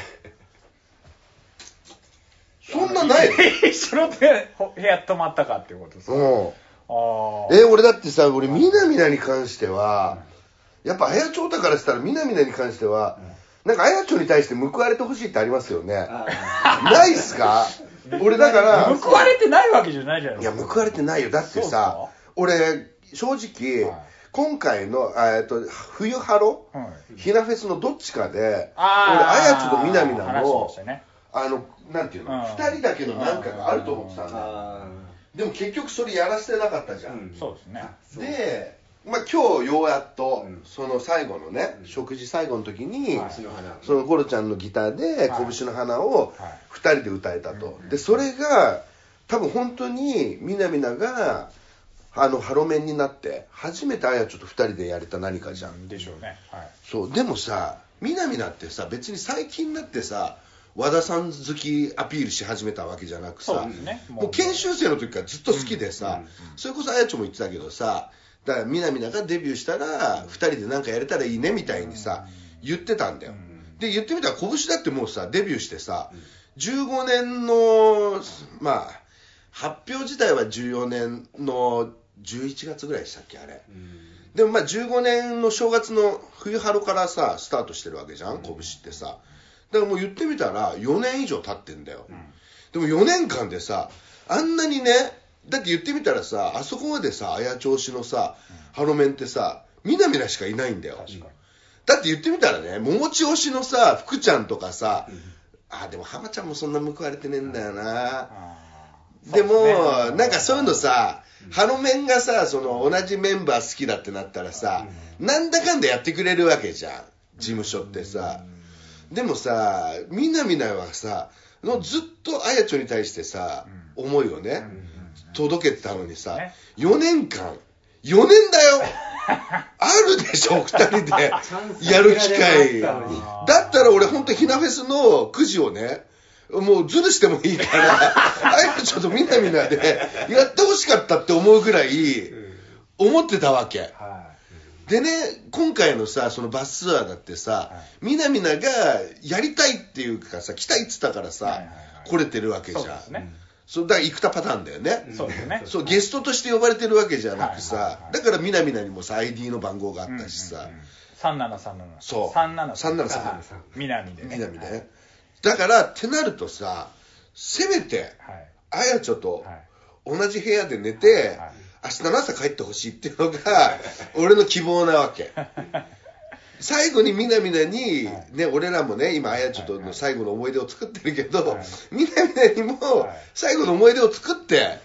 そんなないの？一緒の部屋泊まったかっていうことですか、うん。ああえ俺だってさ俺みなみなに関しては、やっぱあやちょうたからしたらみなみなに関しては、なんかあやちょに対して報われてほしいってありますよね。あないっすか？俺だから報われてないわけじゃないじゃない。いや報われてないよ。だってさ俺正直、はい。今回のあえっと冬ハロはい。ひなフェスのどっちかで俺ああやちょとみなみなのね。あのなんていうの、うん。二人だけのなんかがあると思ってたんだよ。あでも結局それやらせてなかったじゃん、うん。そうですね。で、まあ、今日ようやっと、うん。その最後のね、食事最後の時に、そのゴロちゃんのギターではい「拳の花」をはい。2人で歌えたと、うん。でそれが多分本当にみなみながあのハロメンになって初めてあやちょと2人でやれた何かじゃん、でしょうね。はい。そう。でもさみなみなってさ別に最近になってさ和田さん好きアピールし始めたわけじゃなくさねもう研修生の時からずっと好きでさ、うんうんそれこそあやちょも言ってたけどさだからみなみながデビューしたら2人で何かやれたらいいねみたいにさ言ってたんだよ、ん。で言ってみたら拳だってもうさデビューしてさ15年のまあ発表自体は14年の11月ぐらいでしたっけあれ。うん。でもまあ15年の正月の冬春からさスタートしてるわけじゃん拳ってさ。だからもう言ってみたら4年以上経ってんだよ、でも4年間でさあんなにねだって言ってみたらさあそこまでさ綾調子のさ、ハロメンってさみなみなしかいないんだよ。だって言ってみたらね桃地推しのさ福ちゃんとかさ、あでも浜ちゃんもそんな報われてねえんだよな、あー。でもね。なんかそういうのさ、ハロメンがさその同じメンバー好きだってなったらさ、なんだかんだやってくれるわけじゃん事務所ってさ、でもさみなみなはさのずっとあやちょに対してさ、思いをね、届けてたのにさ、ね。4年間。4年だよ。あるでしょ2人で。やる機会。だったら俺本当ひなフェスのくじをねもうズルしてもいいから あやちょっとみなみなでやってほしかったって思うぐらい思ってたわけ。はでね今回のさそのバスツアーだってさ、はみなみながやりたいっていうかさ来たいっつったからさ、はいはいはい。来れてるわけじゃん、ねそうだから生田パターンだよね、そうですね。そうゲストとして呼ばれてるわけじゃなくさ、はいはいはい。だからみなみなにもさ ID の番号があったしさ、3737そう。37 3737南でね。みなみね、だからってなるとさせめてはい。あやちょとはい。同じ部屋で寝て、はい。明日の朝帰ってほしいっていうのが俺の希望なわけ 最後にみなみなに、ね、俺らもね今あやちょとの最後の思い出を作ってるけど、はい。みなみなにもはい。最後の思い出を作って、はい。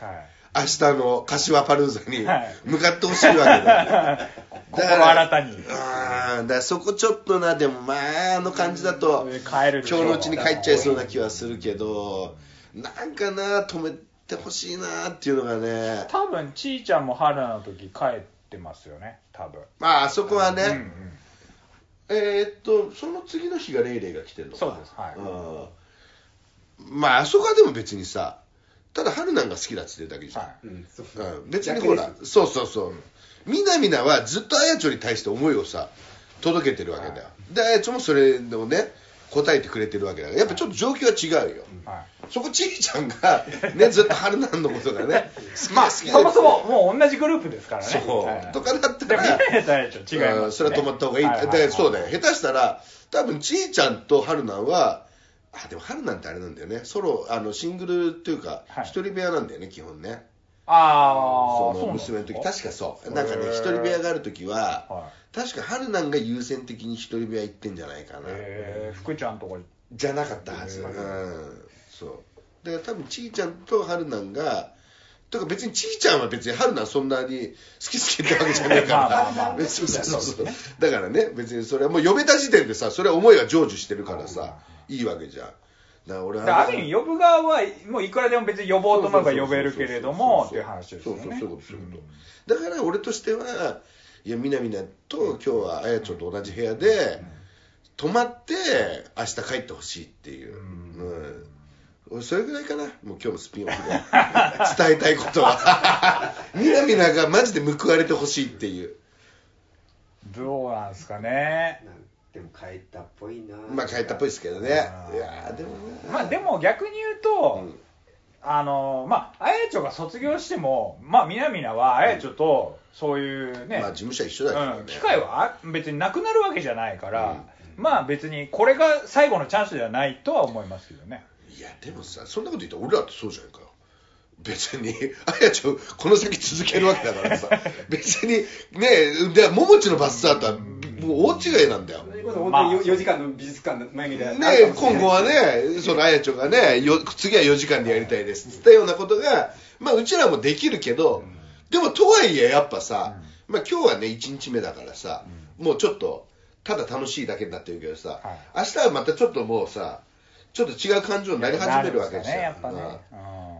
明日の柏パルーザにはい。向かってほしいわけだよ、心新たに。あーだからそこちょっとなでもまああの感じだと帰る今日のうちに帰っちゃいそうな気はするけどなんかな止めてほしいなっていうのがね。多分ちーちゃんも春の時帰ってますよね多分。まああそこはね、うんうんえーっとその次の日がレイレイが来てるのか。そうです。はい。うん。まああそこはでも別にさただ春なんが好きだっつってるだけじゃん、はい。うんそう。うん、別にほらそうそうそう。みなみなはずっとあやちょに対して思いをさ届けてるわけだよ、であやちょもそれをね答えてくれてるわけだから。やっぱちょっと状況は違うよ、はいそこちいちゃんがね ずっと春なんのことがね まあそもそももう同じグループですからね。そう、はい。とかだったら違います、ね、うんそれは止まった方がいい、はいはいはい。だからそうだよ。下手したら多分ちいちゃんと春なんはあでも春なんってあれなんだよね。ソロあのシングルっていうかはい。一人部屋なんだよね基本ね。ああその娘の時。確かそう。なんかね一人部屋がある時はは確か春なんが優先的に一人部屋行ってんじゃないかな、えー、福ちゃんとかじゃなかったはず、へうん。ーそう。だから多分ちいちゃんと春なんがとか別にちいちゃんは別に春なんそんなに好き好きってわけじゃないから。別にそうそうそうだからね別にそれはもう呼べた時点でさそれは思いが成就してるからさいいわけじゃん。だから俺だからある意味呼ぶ側はもういくらでも別に呼ぼうと思えば呼べるけれどもっていう話ですよね。そうそうそういうことそういうことだから俺としてはいやみなみなと今日はあやちょと同じ部屋で泊まって明日帰ってほしいっていう、うん。俺それぐらいかな。もう今日のスピンオフで。伝えたいことは。みなみながマジで報われてほしいっていう。どうなんですかね。なんでも帰ったっぽいな。まあ帰ったっぽいですけどね。いやーでもな。まあでも逆に言うと、うん。あのまああやちょが卒業してもまあみなみなはあやちょとそういうね、まあ事務所は一緒だけどね、うん、機会はあ別になくなるわけじゃないから、まあ別にこれが最後のチャンスではないとは思いますけどねいやでもさそんなこと言ったら俺らってそうじゃないか。よ別にあやちゃんこの先続けるわけだからさ。別にねで桃地のバスツアーとはもう大違いなんだよ。本当に4時間の美術館の前にでね今後はねそのあやちゃんがねよ次は4時間でやりたいです。っつったようなことがまあうちらもできるけど、でもとはいえやっぱさ、まあ今日はね1日目だからさ、もうちょっとただ楽しいだけになってるけどさ、はい。明日はまたちょっともうさちょっと違う感情になり始めるわけですよ。ねやっぱね、うん。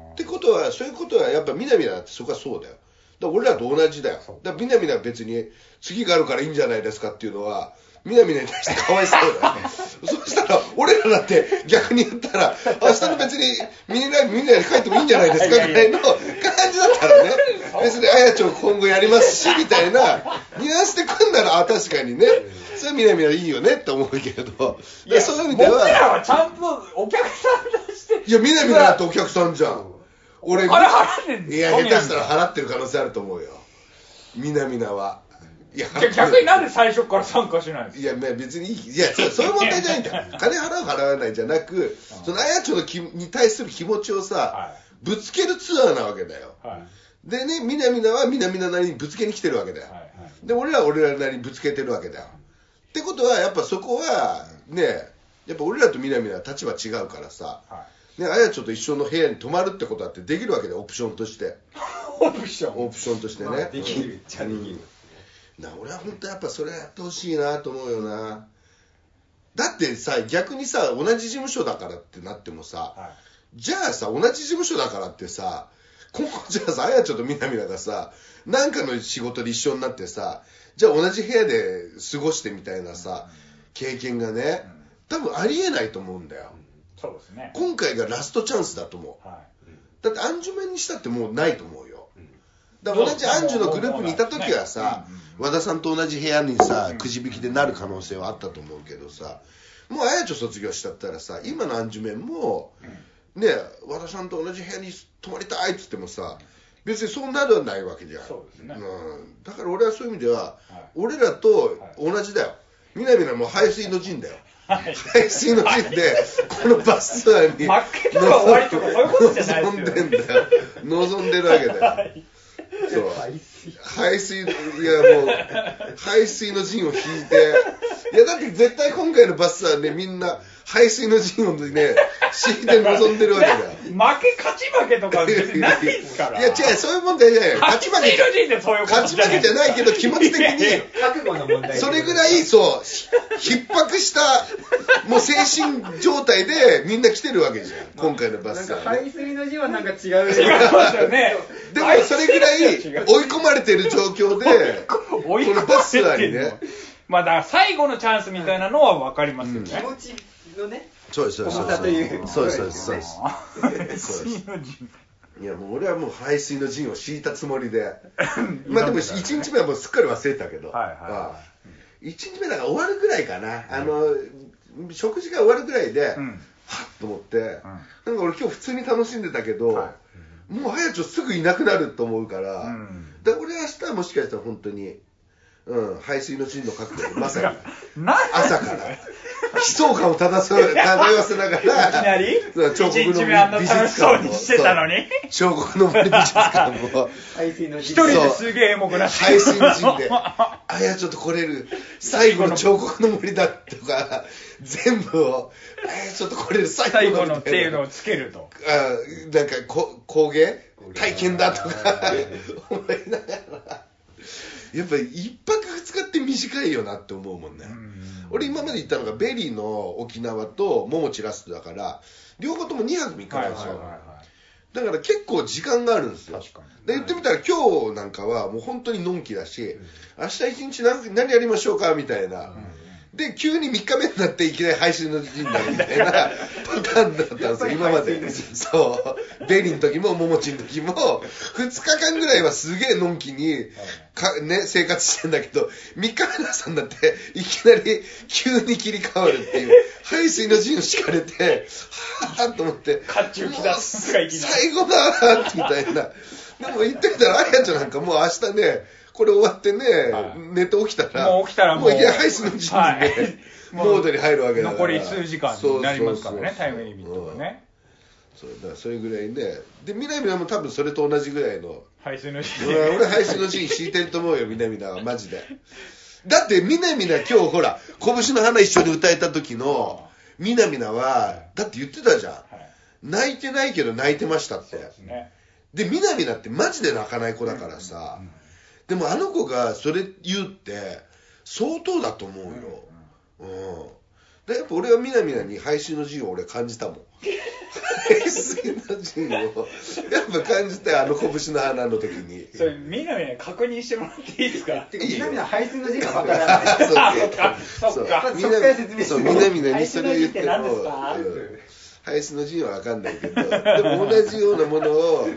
うん。ってことはそういうことはやっぱみなみなだってそこはそうだよ。だから俺らと同じだよ。だからみなみなは別に次があるからいいんじゃないですかっていうのはみなみなに対してかわいそうだよそしたら俺らだって逆に言ったら明日の別にみんなみんなで帰ってもいいんじゃないですかぐらいの感じだったらね。別にあやちょ今後やりますしみたいなニュアンスで組んだらあ確かにね。それはみなみないいよねって思うけれど。いやそういう意味で僕らははちゃんとお客さんとしていやみなみってお客さんじゃん。俺お金払ってんいや、下手したら払ってる可能性あると思うよ。みなみなは。いや逆になんで最初から参加しないんですいや、まあ別にいい。いや、そういう問題じゃないんだよ。金払う払わないじゃなく、そのあやちょのきに対する気持ちをさ、はぶつけるツアーなわけだよ。かはいでね、みなみなはみなみななりにぶつけに来てるわけだよ。はいはいで、俺らは俺らなりにぶつけてるわけだよ。ってことは、やっぱそこは、ね、やっぱ俺らとみなみなは立場違うからさ、はいね、あやちょと一緒の部屋に泊まるってことだってできるわけだよ、オプションとして。オプション？オプションとしてね。まあできるっちゃできるな俺は本当やっぱそれやってほしいなと思うよな。だってさ逆にさ同じ事務所だからってなってもさはじゃあさ同じ事務所だからってさ今後じゃあさあやちょとみなみながさなんかの仕事で一緒になってさじゃあ同じ部屋で過ごしてみたいなさ経験がね多分ありえないと思うんだよ。いそうですね。今回がラストチャンスだと思う。はだってアンジュメンにしたってもうないと思うよだから同じアンジュのグループにいた時はさ和田さんと同じ部屋にさくじ引きでなる可能性はあったと思うけどさもうあやちょ卒業しちゃったらさ今のアンジュメンもね和田さんと同じ部屋に泊まりたいっつってもさ別にそうならないわけじゃん。そうですね。ん、だから俺はそういう意味では、はい。俺らと同じだよ。南はもう排水の陣だよ。はい。排水の陣でこのバスツアーに負けたら終わりとかそういうことじゃないですよ望んでんだよ。望んでるわけだよ。はいそう。排水いやもう 排水の陣を引いて。いやだって絶対今回のバスはねみんな排水の陣をね引いて望んでるわけだ。よ負け勝ち負けとか別にないですから。いや違うそういう問題じゃないよ。勝ち負けじゃ排水の陣でそうい勝ち負けじゃないけど気持ち的に。覚悟の問題それぐらいそうひ逼迫したもう精神状態でみんな来てるわけじゃん。今回のバなんスはねか排水の字はなんか違う違いますよね。でもそれぐらい追い込まれてる状況で 追いこのバスツアーにね。まあだから最後のチャンスみたいなのは分かりますよね、気持ちのねそうですそうです。重さという。そうですそうです。そうです。あー排水の陣いやもう俺はもう排水の陣を敷いたつもりで。まあでも1日目はもうすっかり忘れてたけど、はいはい。はいああ1日目だから終わるぐらいかな、あの食事が終わるぐらいで、うん。はっと思って、なんか俺今日普通に楽しんでたけど、はもう早ちょすぐいなくなると思うから、うん。だから俺は明日はもしかしたら本当に、うん、排水の陣の覚悟でまさに。な朝から。悲壮感を漂わせ漂わせながら。いきなり？そう彫刻の一日目あんな楽しそうにしてたのに？彫刻の森美術館も排水の字一人ですげえエモくなって排水の陣で、あ、いや、ちょっと来れる、最後の彫刻の森だとか、全部を、えー、ちょっと来れる、最最後の後のっていうのをつけると。あなんかこ工芸？体験だとか。思いながらやっぱり一泊二日って短いよなって思うもんね。俺今まで行ったのがベリーの沖縄とモモチラストだから両方とも2泊3日なんですよ。だから結構時間があるんですよ。確かに。で言ってみたら今日なんかはもう本当にのんきだし、明日一日何何やりましょうかみたいな、で急に3日目になっていきなり背水の陣になるみたいな パターンだったんですよ今まで。そう。ベリーの時もモモチの時も2日間ぐらいはすげえのんきにか、ね、生活してんだけど3日目の朝になっていきなり急に切り替わるっていう背水の陣を敷かれてはぁと思って最後だーみたいな。でも言ってみたらあやちゃんなんかもう明日ねこれ終わってね、はい。寝て起きたらもう起きたらもうもういきなり背水の陣にね、はい。モードに入るわけだから。残り数時間になりますからねそうそうそうタイムリミットがね。そうだからそれぐらいね。で南はも多分それと同じぐらいの。排水の陣俺は俺排水の陣敷いてると思うよ南はマジで。だって南は今日ほら拳の花一緒に歌えた時の南はだって言ってたじゃん。はい。泣いてないけど泣いてましたって。ね。で南だってマジで泣かない子だからさ、でもあの子がそれ言うって相当だと思うよ。うん、でやっぱ俺は南々に排水の陣を俺感じたもん。排水の陣を。やっぱ感じたよあの拳の花の時に。それみなみな確認してもらっていいですか？てか南の排水の字がわからない。そうあそっか。そっか。そうか。ら説明してそう南々にそれ言っても排水の陣って何ですか？うん排水の陣は分かんないけどでも同じようなものを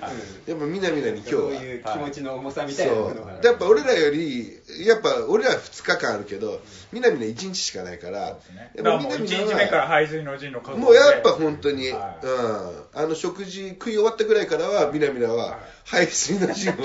やっぱ南々に今日は。そういう気持ちの重さみたいなものがそう。でやっぱ俺らよりやっぱ俺ら2日間あるけど南々1日しかないからもう1日目から排水の陣のもうやっぱ本当に、はい。うん、あの食事食い終わったぐらいからは南々は排水の陣を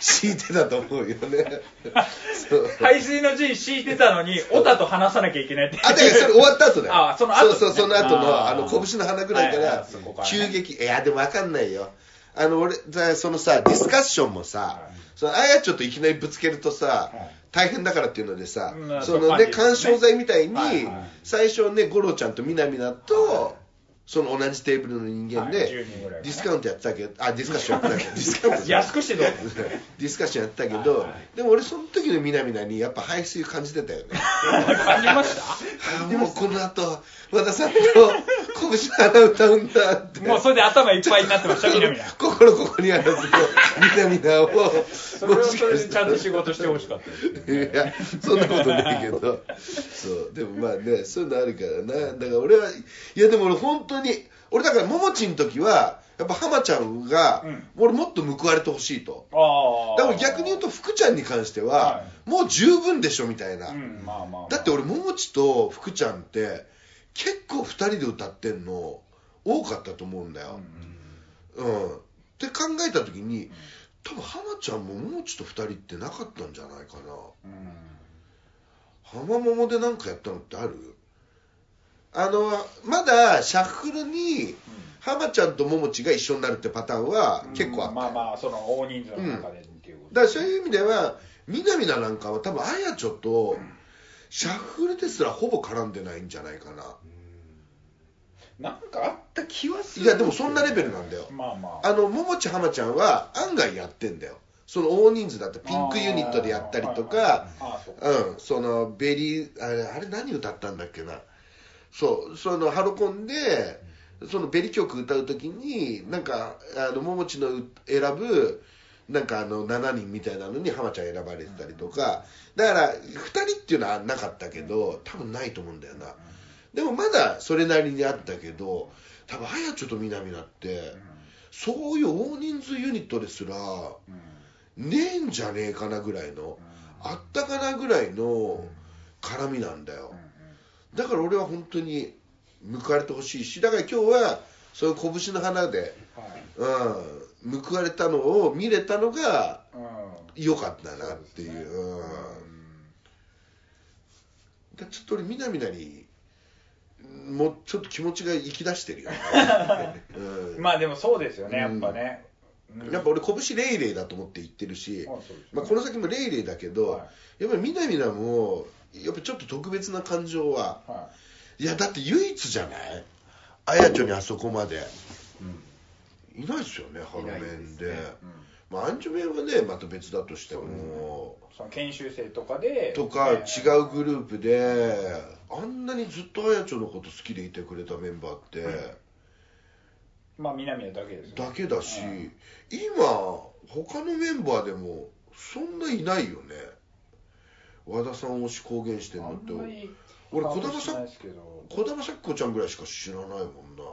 敷いてたと思うよね。排水の陣敷いてたのにオタと話さなきゃいけないってあ、だからそれ終わった後だよ。あその後そうそう、その後の、あの、拳の花ぐらいかはいはらいそこからね。急激、いや、でもわかんないよ。あの、俺、だそのさ、ディスカッションもさ、そのあやちょっといきなりぶつけるとさはい、大変だからっていうのでさうん、そのね、そう感じですね。干渉剤みたいに最初ね、五郎ちゃんとみなみなと、その同じテーブルの人間はいで10人ぐらいがね、ディスカウントやってたけど、あ、ディスカッションやってたけど、ディスカウント安くしてど。うぞディスカッションやってたけはいどはい、でも俺その時のみなみなにやっぱ排水感じてたよね。感じました？あもうこの後和田さんと拳の花歌うんだって。もうそれで頭いっぱいになってましたみなみな心ここにあらずのみなみなを。それはそれでちゃんと仕事してほしかった。いやそんなことないけど。そうでもまあねそういうのあるからな。だから俺はいやでも俺本当に俺だからももちん時はやっぱ浜ちゃんが、うん。俺もっと報われてほしいと。ああだから逆に言うと福ちゃんに関しては、はもう十分でしょみたいな、うんまあまあまあ。だって俺ももちと福ちゃんって結構2人で歌ってんの多かったと思うんだよ、うんって考えた時に多分花ちゃんもももちと2人ってなかったんじゃないかな。浜桃で何かやったのってある？あのまだシャッフルに浜ちゃんとももちが一緒になるってパターンは結構あった、まあまあその大人数の中でっていうこと。だからそういう意味ではみなみななんかは多分あやちょとシャッフルですらほぼ絡んでないんじゃないかな。なんかあった気はする。いやでもそんなレベルなんだよ。まあまあ。あのももちはまちゃんは案外やってんだよ。その大人数だってピンクユニットでやったりとかあーそうか。うん。そのベリーあれあれ何歌ったんだっけなそうそのハロコンでそのベリ曲歌う時になんかあのももちの選ぶなんかあの7人みたいなのに浜ちゃん選ばれてたりとか。だから2人っていうのはなかったけど多分ないと思うんだよな。でもまだそれなりにあったけど多分あやちょとみなみなってそういう大人数ユニットですらねえんじゃねえかなぐらいのあったかなぐらいの絡みなんだよ。だから俺は本当に報われてほしいしだから今日はそういう拳の花で、はい。うん、報われたのを見れたのがうん。良かったなっていう。うん。だちょっと俺みなみなにもうちょっと気持ちが行き出してるよね、うん。まあでもそうですよねやっぱね。うん。やっぱ俺拳レイレイだと思って言ってるしまあ、この先もレイレイだけど、はやっぱりみなみなもやっぱちょっと特別な感情ははい。やだって唯一じゃない？あやちょにあそこまで。いないですよねハロメンで。まあアンジュメンはねまた別だとしても、その研修生とかでとかね。違うグループであんなにずっとあやちょのこと好きでいてくれたメンバーって。まあ南はだけですよだけだし、うん。今他のメンバーでもそんないないよね和田さん推し公言してんのって。俺児玉さんしないですけど。児玉咲子ちゃんぐらいしか知らないもんな。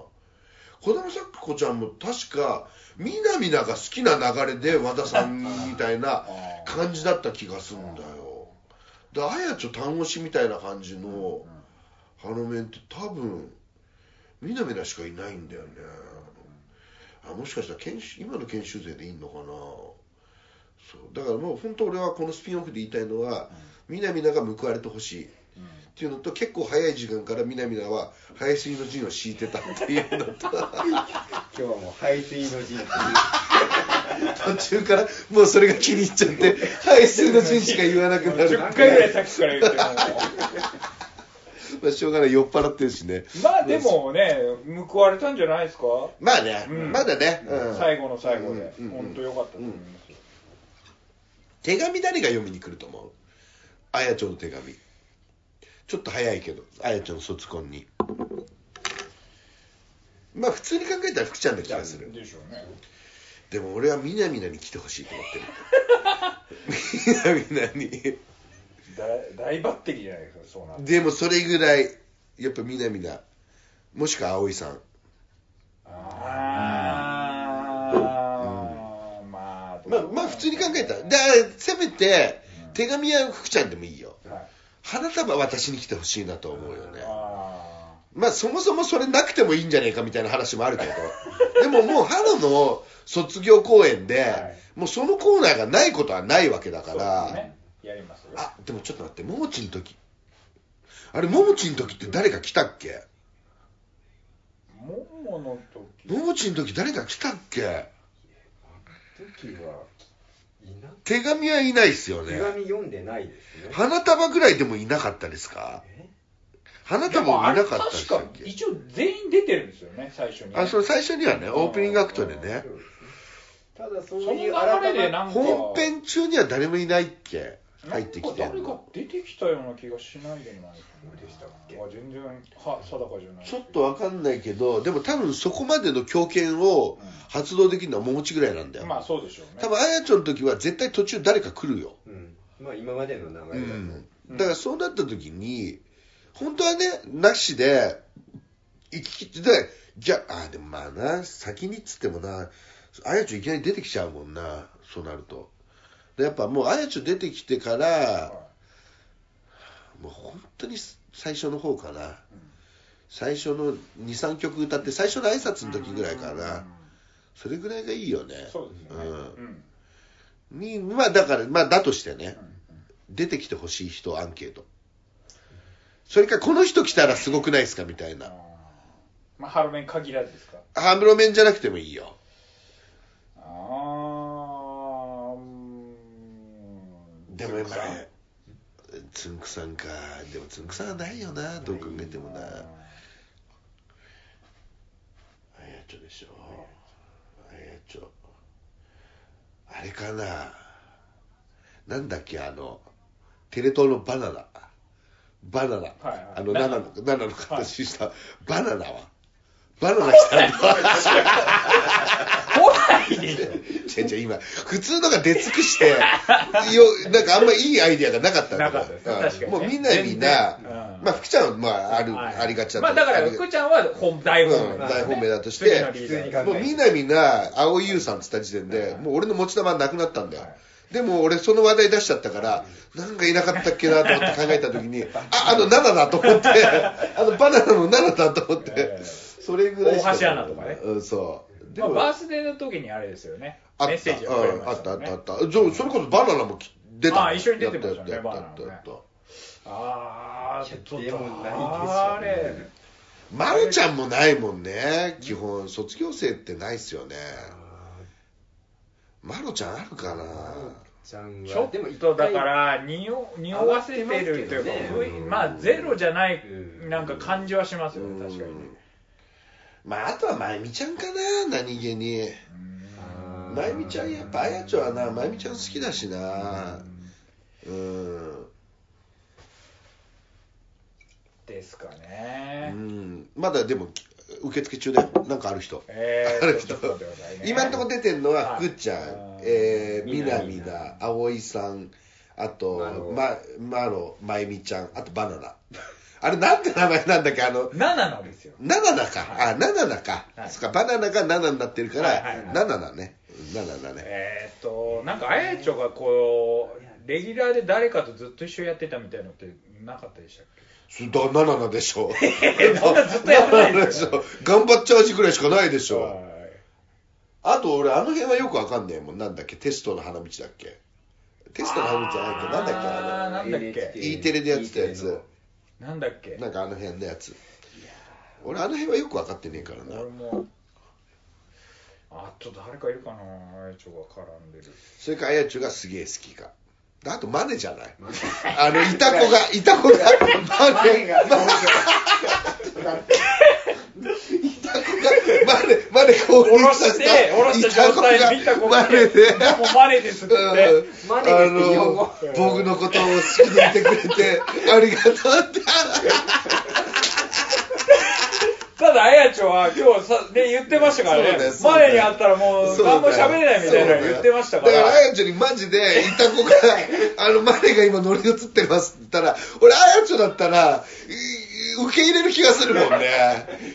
児玉咲子ちゃんも確かみなみなが好きな流れで和田さんみたいな 感じだった気がするんだよ。であやちょ単推しみたいな感じのハロメンって多分みなみなしかいないんだよね。あもしかしたら研修今の研修生でいいのかな。そう。だからもう本当俺はこのスピンオフで言いたいのはみなみなが報われてほしい。っていうのと結構早い時間からみなみなは排水の陣を敷いてたっていうのと。今日はもう排水の陣途中からもうそれが気に入っちゃって排水の陣しか言わなくなる。10回ぐらいさっきから言ってもまあしょうがない酔っ払ってるしね。まあでもね報われたんじゃないですか？まあね、うん。まだね、うん。最後の最後で。本当良かったと思いますよ。手紙誰が読みに来ると思う？あやちょの手紙。ちょっと早いけどあやちょの卒コンに。まあ普通に考えたら福ちゃんな気がする。でしょうね。でも俺はみなみなに来てほしいと思ってる。みなみなに。大大抜擢じゃないですかそうなでもそれぐらいやっぱみなみなもしくは葵さん。ああまあまあまあ普通に考えたら。でせめて手紙は福ちゃんでもいいよ。はい。花束私に来てほしいなと思うよね。あまあそもそもそれなくてもいいんじゃねえかみたいな話もあるけど。でももう春の卒業公演で、はい。もうそのコーナーがないことはないわけだあから、やりますよ。あでもちょっと待ってももちの時。あれももちの時って誰か来たっけ？ももの時？ももちの時誰か来たっけ？時は手紙はいないっすよね。手紙読んでないですね。花束ぐらいでもいなかったですか？え？花束もいなかったで確かしたっけ一応全員出てるんですよね最初にあそれ最初にはねオープニングアクトでね。ただその流れでなんか本編中には誰もいないっけ？入ってきてなんか誰か出てきたような気がしないでもないそうでしたっけ？あ全然は定かじゃない。ちょっとわかんないけどでも多分そこまでの強権を発動できるのはももちぐらいなんだよ、まあそうでしょうね。多分あやちょの時は絶対途中誰か来るよ、うん。まあ今までの流れだと、うん、だからそうなった時に本当はねなしで行き来でじゃあでもまあな先にっつってもなあやちょいきなり出てきちゃうもんなそうなると。でやっぱもうあやちょ出てきてからもう本当に最初の方かな、最初の23曲歌って最初の挨拶の時ぐらいかな。それぐらいがいいよね。そうですね。うん。にまあだからまあだとしてね出てきてほしい人アンケート。それからこの人来たらすごくないですかみたいな。まあハロメン限らずですか？ハムロメンじゃなくてもいいよあーうんでもやっぱねつんくさんか。でもつんくさんはないよなどう考えてもな。あやちょでしょ。あやちょ。あれかな。なんだっけあのテレ東のバナナ。バナナ、はいはい。あの7ナナの7の形した、バナナはバナナ来たら来ないでしょ違う違う今普通のが出尽くしてよなんかあんまいいアイディアがなかったんだなかったですうん。確かにねもうみんなみんな、まあ福ちゃんはまあある、はい。ありがちだまあだから福ちゃんは本大本うん命大本命だとし次て。もうみんなみんな青井優さんって言った時点で、もう俺の持ち玉なくなったんだよ、でも俺その話題出しちゃったから、なんかいなかったっけなと思って考えた時に、あ、あの7だと思って、あのバナナの7だと思って。え、えそれぐらいしか大橋アナとかね。うん、そう。でも、まあバースデーの時にあれですよね。あった、メッセージがくれうんあったあったあった。じゃあそれこそバナナもき出た。のあ一緒に出てましたねやったやバナナねったやった。やっああちょっと。でもないですよれ。たまるちゃんもないもんね、基本。卒業生ってないっすよね。まろちゃんあるかな。ちゃんちょはでもっとだから匂匂わせてるというか、上がってますけどね。ふいまあゼロじゃないうんなんか感じはしますよね確かにねまああとはまゆみちゃんかな何気に。あーまゆみちゃんやっぱあやちょはなまゆみちゃん好きだしな。うん、ですかうね、ん、まだでも受付中だよなんかある人。えある人。ね。今んとこ出てんのははい。ふっちゃん。あーえーみみな。なみな。葵さん。あとままろまゆみちゃん。あとバナナあれなんて名前なんだっけ？あの7なんですよナナナか、あ、ナナナか、はいそっか、バナナがナナになってるから、はいはいはいナナナね。ナナナね。えーっとなんかあやちょがこうレギュラーで誰かとずっと一緒やってたみたいのってなかったでしたっそだ、ナナナでしょ。け そんなずっとやってないでよナナナですしょ。頑張っちゃう味ぐらいしかないでしょ。はいあと俺、あの辺はよくわかんねえもん。なんだっけ、テストの花道だっけ？テストの花道じゃないけど、なんだっけ、あーあなんだっけ？E テレでやってたやつなんだっけ？の、なんかあの辺のやつ。俺、あの辺はよくわかってねえからな。俺。もあと誰かいるかな？あやちょが絡んでる。それから、あやちゅがすげえ好きか。あと、マネじゃない。あの、いた子が、いた子が、マネが、マネ、マネ降臨下ろして下ろした状態で見た子がマネで、もうマネで。すってマネですって。日本語あの、僕のことを好きでいてくれて、ありがとうって。ただあやちょは今日さ、ね、言ってましたからね。前にあったらもう何も喋れないみたいなの言ってましたから。だから、あやちょにマジで、いた子が、あの、マネが今乗り移ってますって言ったら、俺、あやちょだったら、い受け入れる気がするもんね。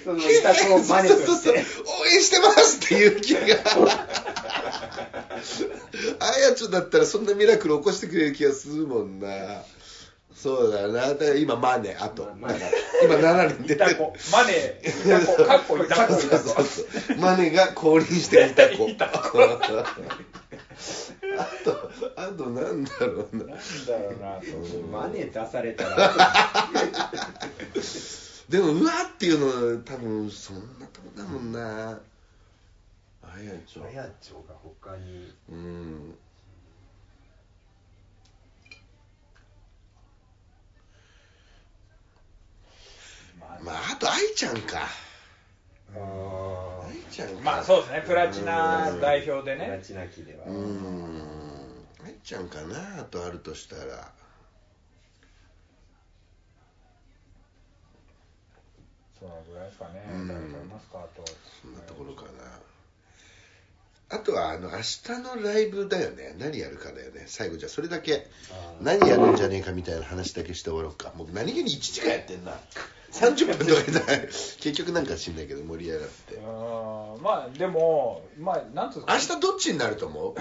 そのいた子をマネとしてそうそうそう応援してますっていう気が。あやちょだったらそんなミラクル起こしてくれる気がするもんな。そうだよな。だから今、マネ、あと。マネ今、7人出てる。マネいた子かっこいた子そうそうそうそうマネが降臨していた子。あと、あとなんだろうな。なんだろうなとマネ出されたら でも、うわっていうの、多分そんなとこだもんな。あやちょ。あやちょが他にうん。まあ、あと、愛ちゃんか。ちゃんか。まあそうですねプラチナ代表でプラねチナ期ではうん。愛ちゃんかな、あとあるとしたら。そのぐらいですかねうん誰かいますかあとそんなところかな。あとは、あの、明日のライブだよね。何やるかだよね。最後、じゃあ、それだけ、何やるんじゃねえかみたいな話だけして終わろうか。もう何気に1時間やってんな。30分とかじゃない。結局なんか知んないけど、盛り上がって。うんまあでもまあなんつうんですか明日どっちになると思う？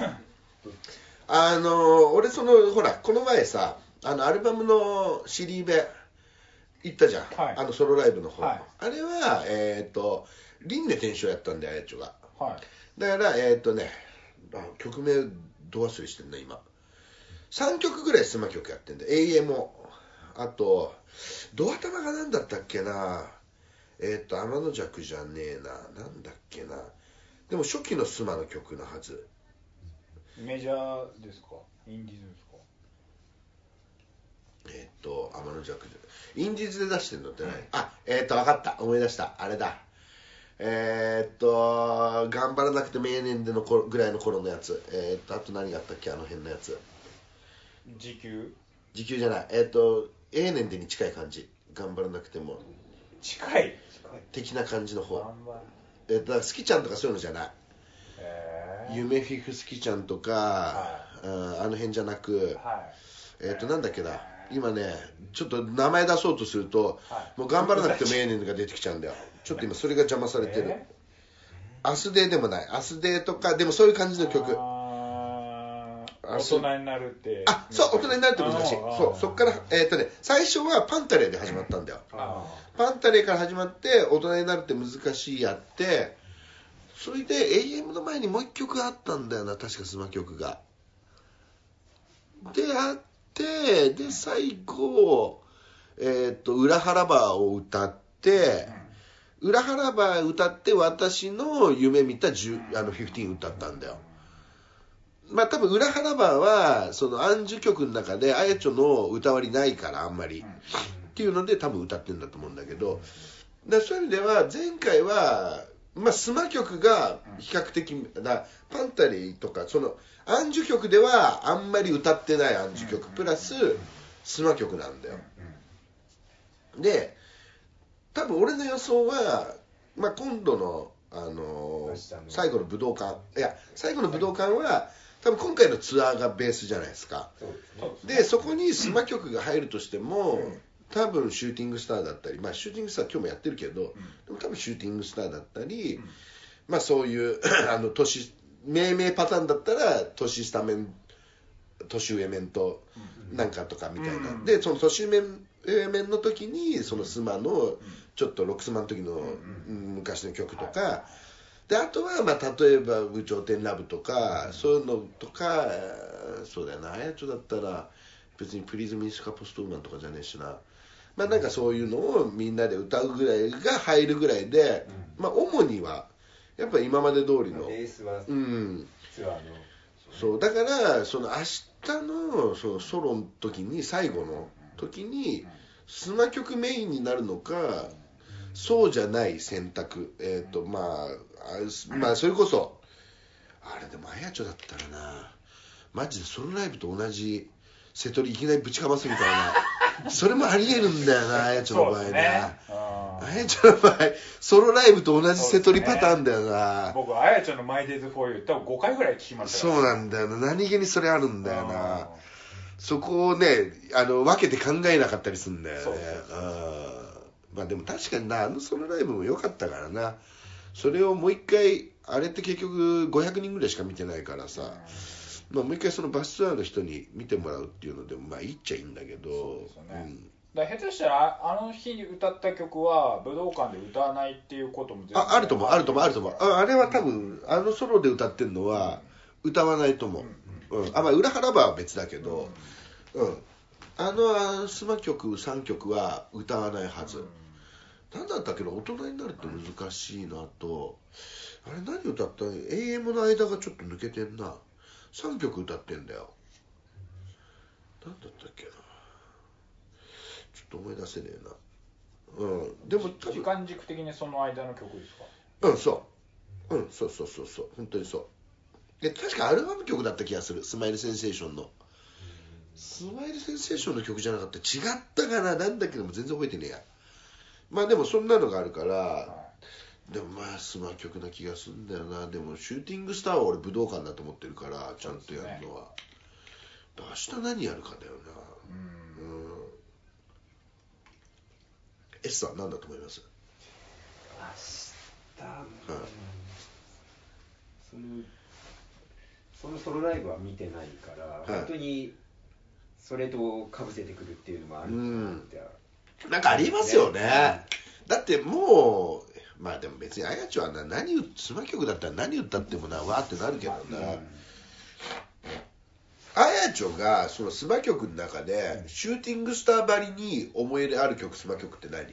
あの、俺その、ほら、この前さ、あの、アルバムのシリーベ、行ったじゃん、はい。あのソロライブの方、はい。あれはえっ、と輪廻転生やったんだよあやちょが。はい。だからえっ、とねあ曲名ど忘れしてんな今。3曲ぐらいスマ曲やってんだよ。AM もあとドア玉が何だったっけな？えっ、と天の弱じゃねえな。なんだっけな。でも初期のスマの曲のはず。メジャーですか？インディーズですか？えっ、と天の弱でインディーズで出してんのってない、あえっ、と分かった。思い出した。あれだ。えっ、と頑張らなくてもええねんでの頃ぐらいの頃のやつ。えっ、とあと何があったっけ？あの辺のやつ。時給？時給じゃない。えっ、とええねんでに近い感じ。頑張らなくても。近い。的な感じの方。頑張る。えー、だから好きちゃんとかそういうのじゃない。夢フィフ好きちゃんとか、はうんあの辺じゃなく。はい。えっ、となんだっけな。今ねちょっと名前出そうとすると、はい。もう頑張らなくてもええねんが出てきちゃうんだよ。ちょっと今それが邪魔されてる、えアスデーでもない。アスデーとかでもそういう感じの曲大人になるってあそう大人になるって難し。いそうそっからえっ、とね最初はパンタレーで始まったんだよ、あパンタレーから始まって大人になるって難しいやってそれで AM の前にもう一曲あったんだよな確かスマ曲が。であってで最後えっ、と「裏腹バー」を歌って「裏腹バー」歌って私の夢見た10あの15歌ったんだよまあ多分裏腹バーはその暗示曲の中であやちょの歌割りないからあんまり、っていうので多分歌ってるんだと思うんだけど。だそういう意味では前回は、まあ、スマ曲が比較的だパンタリーとかその暗示曲ではあんまり歌ってない暗示曲。プラススマ曲なんだよ。で多分俺の予想は、まあ、今度の、あのー最後の武道館。いや最後の武道館は多分今回のツアーがベースじゃないですか。でそこにスマ曲が入るとしても、多分シューティングスターだったり、まあ、シューティングスター今日もやってるけど、でも多分シューティングスターだったり、まあ、そういう あの年命名パターンだったら年下面年上面となんかとかみたいな、うん。でその年上面の時にそのスマのちょっとロックスマの時のうん。昔の曲とか、であとは、まあ、例えば「有頂天ラブ」とか、そういうのとかえーそうだよなあやちょだったら別に「プリズミスカポストウーマン」とかじゃねえしな。まあなんかそういうのをみんなで歌うぐらいが入るぐらいで、まあ主にはやっぱ今まで通りの。ベースはうん。そうだからその明日のそのソロの時に最後の時にスマ曲メインになるのかそうじゃない選択。えっ、とまああすまあそれこそあれでもあやちょだったらなマジでソロライブと同じ瀬戸りいきなりぶちかますみたいなそれもありえるんだよなあやちょの場合な、ああやちょの場合ソロライブと同じ瀬戸りパターンだよな。ー僕あやちゃんの「マイDays For You」多分5回ぐらい聞きましたそうなんだよな。何気にそれあるんだよな。そこをねあの分けて考えなかったりするんだよね。まあでも確かになあのソロライブも良かったからなそれをもう一回あれって結局500人ぐらいしか見てないからさ、まあ、もう一回そのバスツアーの人に見てもらうっていうのでもまあいいっちゃいいんだけどそうですよね。ん。だ下手したらああの日に歌った曲は武道館で歌わないっていうことも全然ああると思うある。と思うあると思う。ああれは多分あのソロで歌ってるのは歌わないと思う、うんあまあ、裏腹ばは別だけど、うん。あのあスマ曲3曲は歌わないはず、なんだったっけな大人になるって難しいなと。あれ何歌った？の AM の間がちょっと抜けてんな。3曲歌ってんだよ。なんだったっけな。ちょっと思い出せねえな。うん。でも多分時間軸的にその間の曲ですか？うんそう。うんそうそうそうそう。本当にそう。で確かアルバム曲だった気がする。スマイルセンセーションの。スマイルセンセーションの曲じゃなかった。違ったかな？なんだけ？ども全然覚えてねえやまあでもそんなのがあるからでもまあスマ曲な気がするんだよな。でもシューティングスターは俺武道館だと思ってるからちゃんとやるのは、明日何やるかだよな。うん。うん。S さん何だと思います？明日、そのそのソロライブは見てないから、い。本当にそれとかぶせてくるっていうのもあるかなって、なんかありますよね。だってもう、まあでも別にあやちょはな何言妻曲だったら何歌ってもな、わーってなるけどな。あやちょがそのスマ曲の中で、シューティングスターばりに思い入れある曲、スマ曲って何？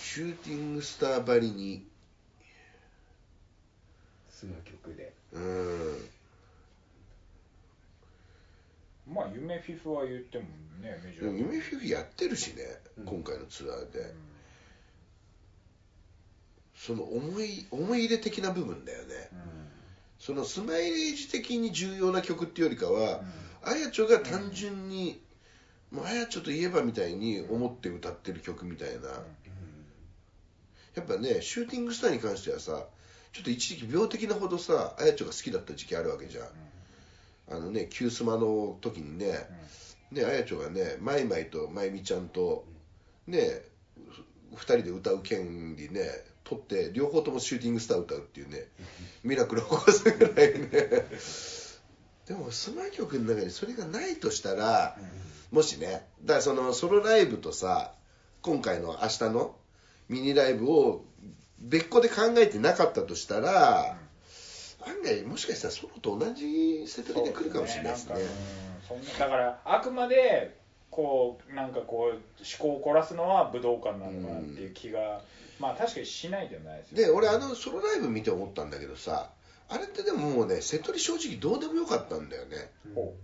シューティングスターばりに。その曲でうん。まあ夢フィフは言ってもねメジャー。夢フィフやってるしね、うん。今回のツアーで。その思い思い入れ的な部分だよね。そのスマイレージ的に重要な曲っていうよりかは、あやちょが単純に、もうあやちょといえばみたいに思って歌ってる曲みたいな、やっぱねシューティングスターに関してはさちょっと一時期病的なほどさあやちょが好きだった時期あるわけじゃん、あのね「キュースマ」の時にね、ねあやちょがねマイマイとまゆみちゃんとね2人で歌う権利ね取って両方ともシューティングスター歌うっていうね ミラクルを起こすぐらいね。でもスマ曲の中にそれがないとしたら、もしねだからそのソロライブとさ今回の明日のミニライブを別個で考えてなかったとしたら、案外もしかしたらソロと同じセトリで来るかもしれないですね。そうなんかうんそんなだからあくまでこうなんかこう思考を凝らすのは武道館なのかなっていう気が、まあ確かにしないでもないですよ。で俺あのソロライブ見て思ったんだけどさあれってでももうねセトリ正直どうでもよかったんだよね。ほ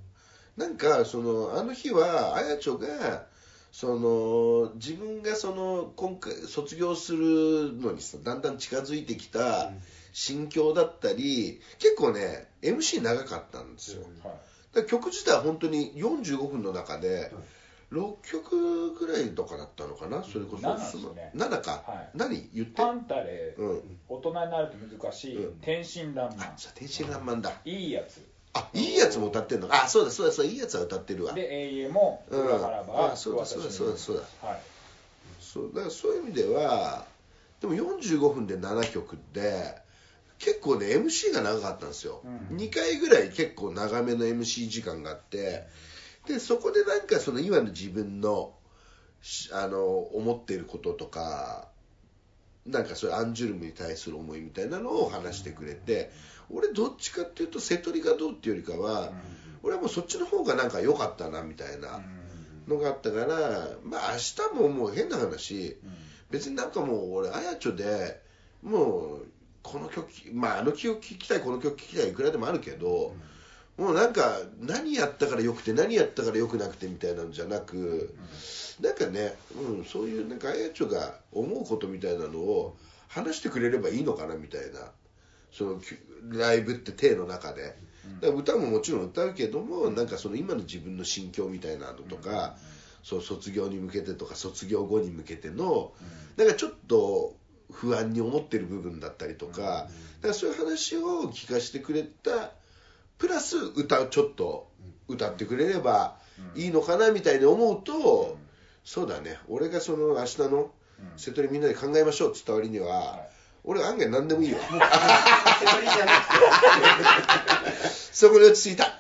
なんかそのあの日はあやちょがその自分がその今回卒業するのにさだんだん近づいてきた心境だったり結構ね MC 長かったんですよ、うはい。曲自体は本当に45分の中で6曲ぐらいとかだったのかなそれこそ7ですね。7か、はい。何言って？パンタレうん。大人になると難しい、うん。天真爛漫。あさ天真爛漫だ。いいやつ。あいいやつも歌ってんのか。あそうだそうだそうだいいやつは歌ってるわ。で永遠もうん裏腹ばあそうだそうだそうだそうだ。はい。そうだからそういう意味ではでも45分で7曲で結構ね MC が長かったんですよ、うん。2回ぐらい結構長めの MC 時間があってでそこでなんかその今の自分のしあの思っていることとかなんかそういうアンジュルムに対する思いみたいなのを話してくれて俺どっちかっていうと瀬戸りがどうっていうよりかは、俺はもうそっちの方がなんか良かったなみたいなのがあったからまあ明日ももう変な話別になんかもう俺あやちょでもうこの曲まああの曲聴きたいこの曲聴きたいいくらでもあるけど、もうなんか何やったからよくて何やったからよくなくてみたいなのじゃなく、なんかね、うん、そういうなんかあやちょが思うことみたいなのを話してくれればいいのかなみたいなそのきライブって体の中で。だから歌ももちろん歌うけども、なんかその今の自分の心境みたいなのとか、そう卒業に向けてとか卒業後に向けての、なんかちょっと不安に思ってる部分だったりとか,、だからそういう話を聞かせてくれたプラス歌をちょっと歌ってくれればいいのかなみたいに思うと、そうだね。俺がその明日の瀬戸にみんなで考えましょうって言った割には、俺案外何でもいいわセトリじゃなくて。そこで落ち着いた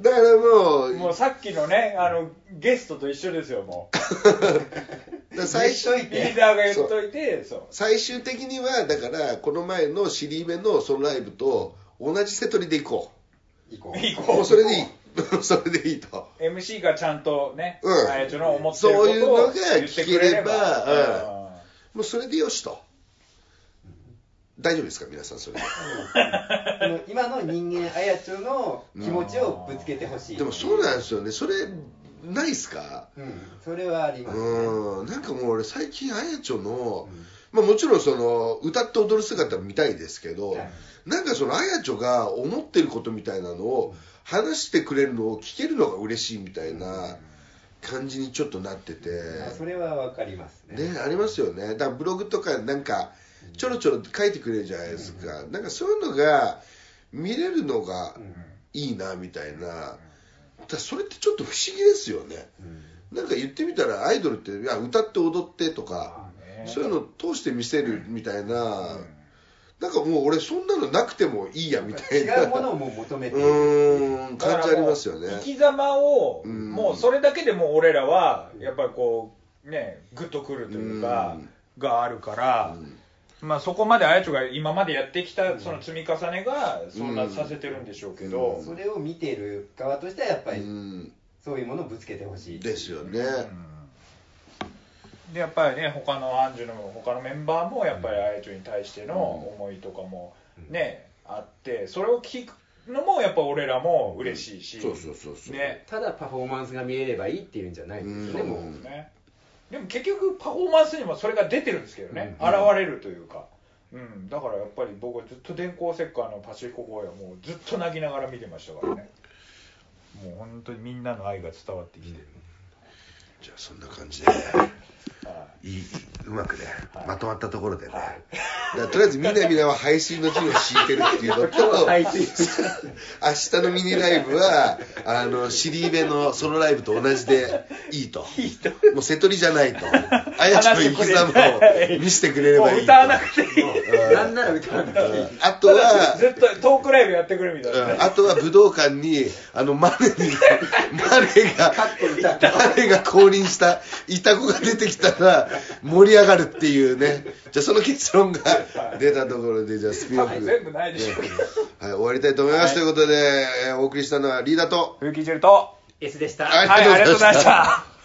だからもうもうさっきのねあのゲストと一緒ですよもだから最終うリーダーが言っといてそう。最終的にはだからこの前の尻目のそのライブと同じセトリで行こ行こう。行う。もこうそれでいい。それでいいと。う MC がちゃんとね、うん。あやちょの思ってるこそういうのがとを言ってくれれば。聞ければもうそれでよしと大丈夫ですか皆さんそれ。今の人間あやちょの気持ちをぶつけてほしい。でもそうなんですよね。それないっすか？うん。それはありますね。うん。なんかもう俺最近あやちょの、まあ、もちろんその歌って踊る姿見たいですけど、はい。なんかそのあやちょが思ってることみたいなのを話してくれるのを聞けるのが嬉しいみたいな感じにちょっとなってて、あそれはわかりますね。ねありますよね。だからブログとかなんかちょろちょろ書いてくれるじゃないですか、なんかそういうのが見れるのがいいなみたいな、だそれってちょっと不思議ですよね、なんか言ってみたらアイドルっていや歌って踊ってとか、ね。そういうのを通して見せるみたいな、なんかもう俺そんなのなくてもいいやみたいな。違うものをもう求めてうーん。感じありますよね。生き様を、うん。もうそれだけでもう俺らはやっぱりこうねグッとくるというか、うん。があるから、まあそこまであやちょが今までやってきたその積み重ねがそんなさせてるんでしょうけど、うん。それを見ている側としてはやっぱうりん。そういうものをぶつけてほしいですよね。でやっぱりね他のアンジュの他のメンバーもやっぱりあやちょに対しての思いとかもね、あってそれを聞くのもやっぱ俺らも嬉しいし、そうそうそうそう。ね。ただパフォーマンスが見えればいいっていうんじゃないんですよね、うん。もうそうですねでも結局パフォーマンスにもそれが出てるんですけどね、うん現れるというか、うん、だからやっぱり僕はずっと電光石火のパシフィコ公演はもうずっと泣きながら見てましたからね。もう本当にみんなの愛が伝わってきてる、じゃあそんな感じで。はいいいうまくね、はい。まとまったところでね、はい。だからとりあえずみんなみんなは排水の陣を敷いてるっていうのと 明日のミニライブはあのシリーベのソロライブと同じで いいと。もう瀬戸りじゃないと。あやちの生き様を見せてくれればいいと。歌わなくていい。うん。なんなら歌わなくていい。あとはずっとトークライブやってくれみたいな。ね、うん。あとは武道館にあのマネにマネがマネが降臨したイタコが出てきたら盛り上がるっていうね。じゃあその結論が出たところでじゃあスピンオフ、全部ないでしょはい、終わりたいと思います、はい。ということで、えーお送りしたのはリーダーと冬木ジェルと S でした。はいはいありがとうございました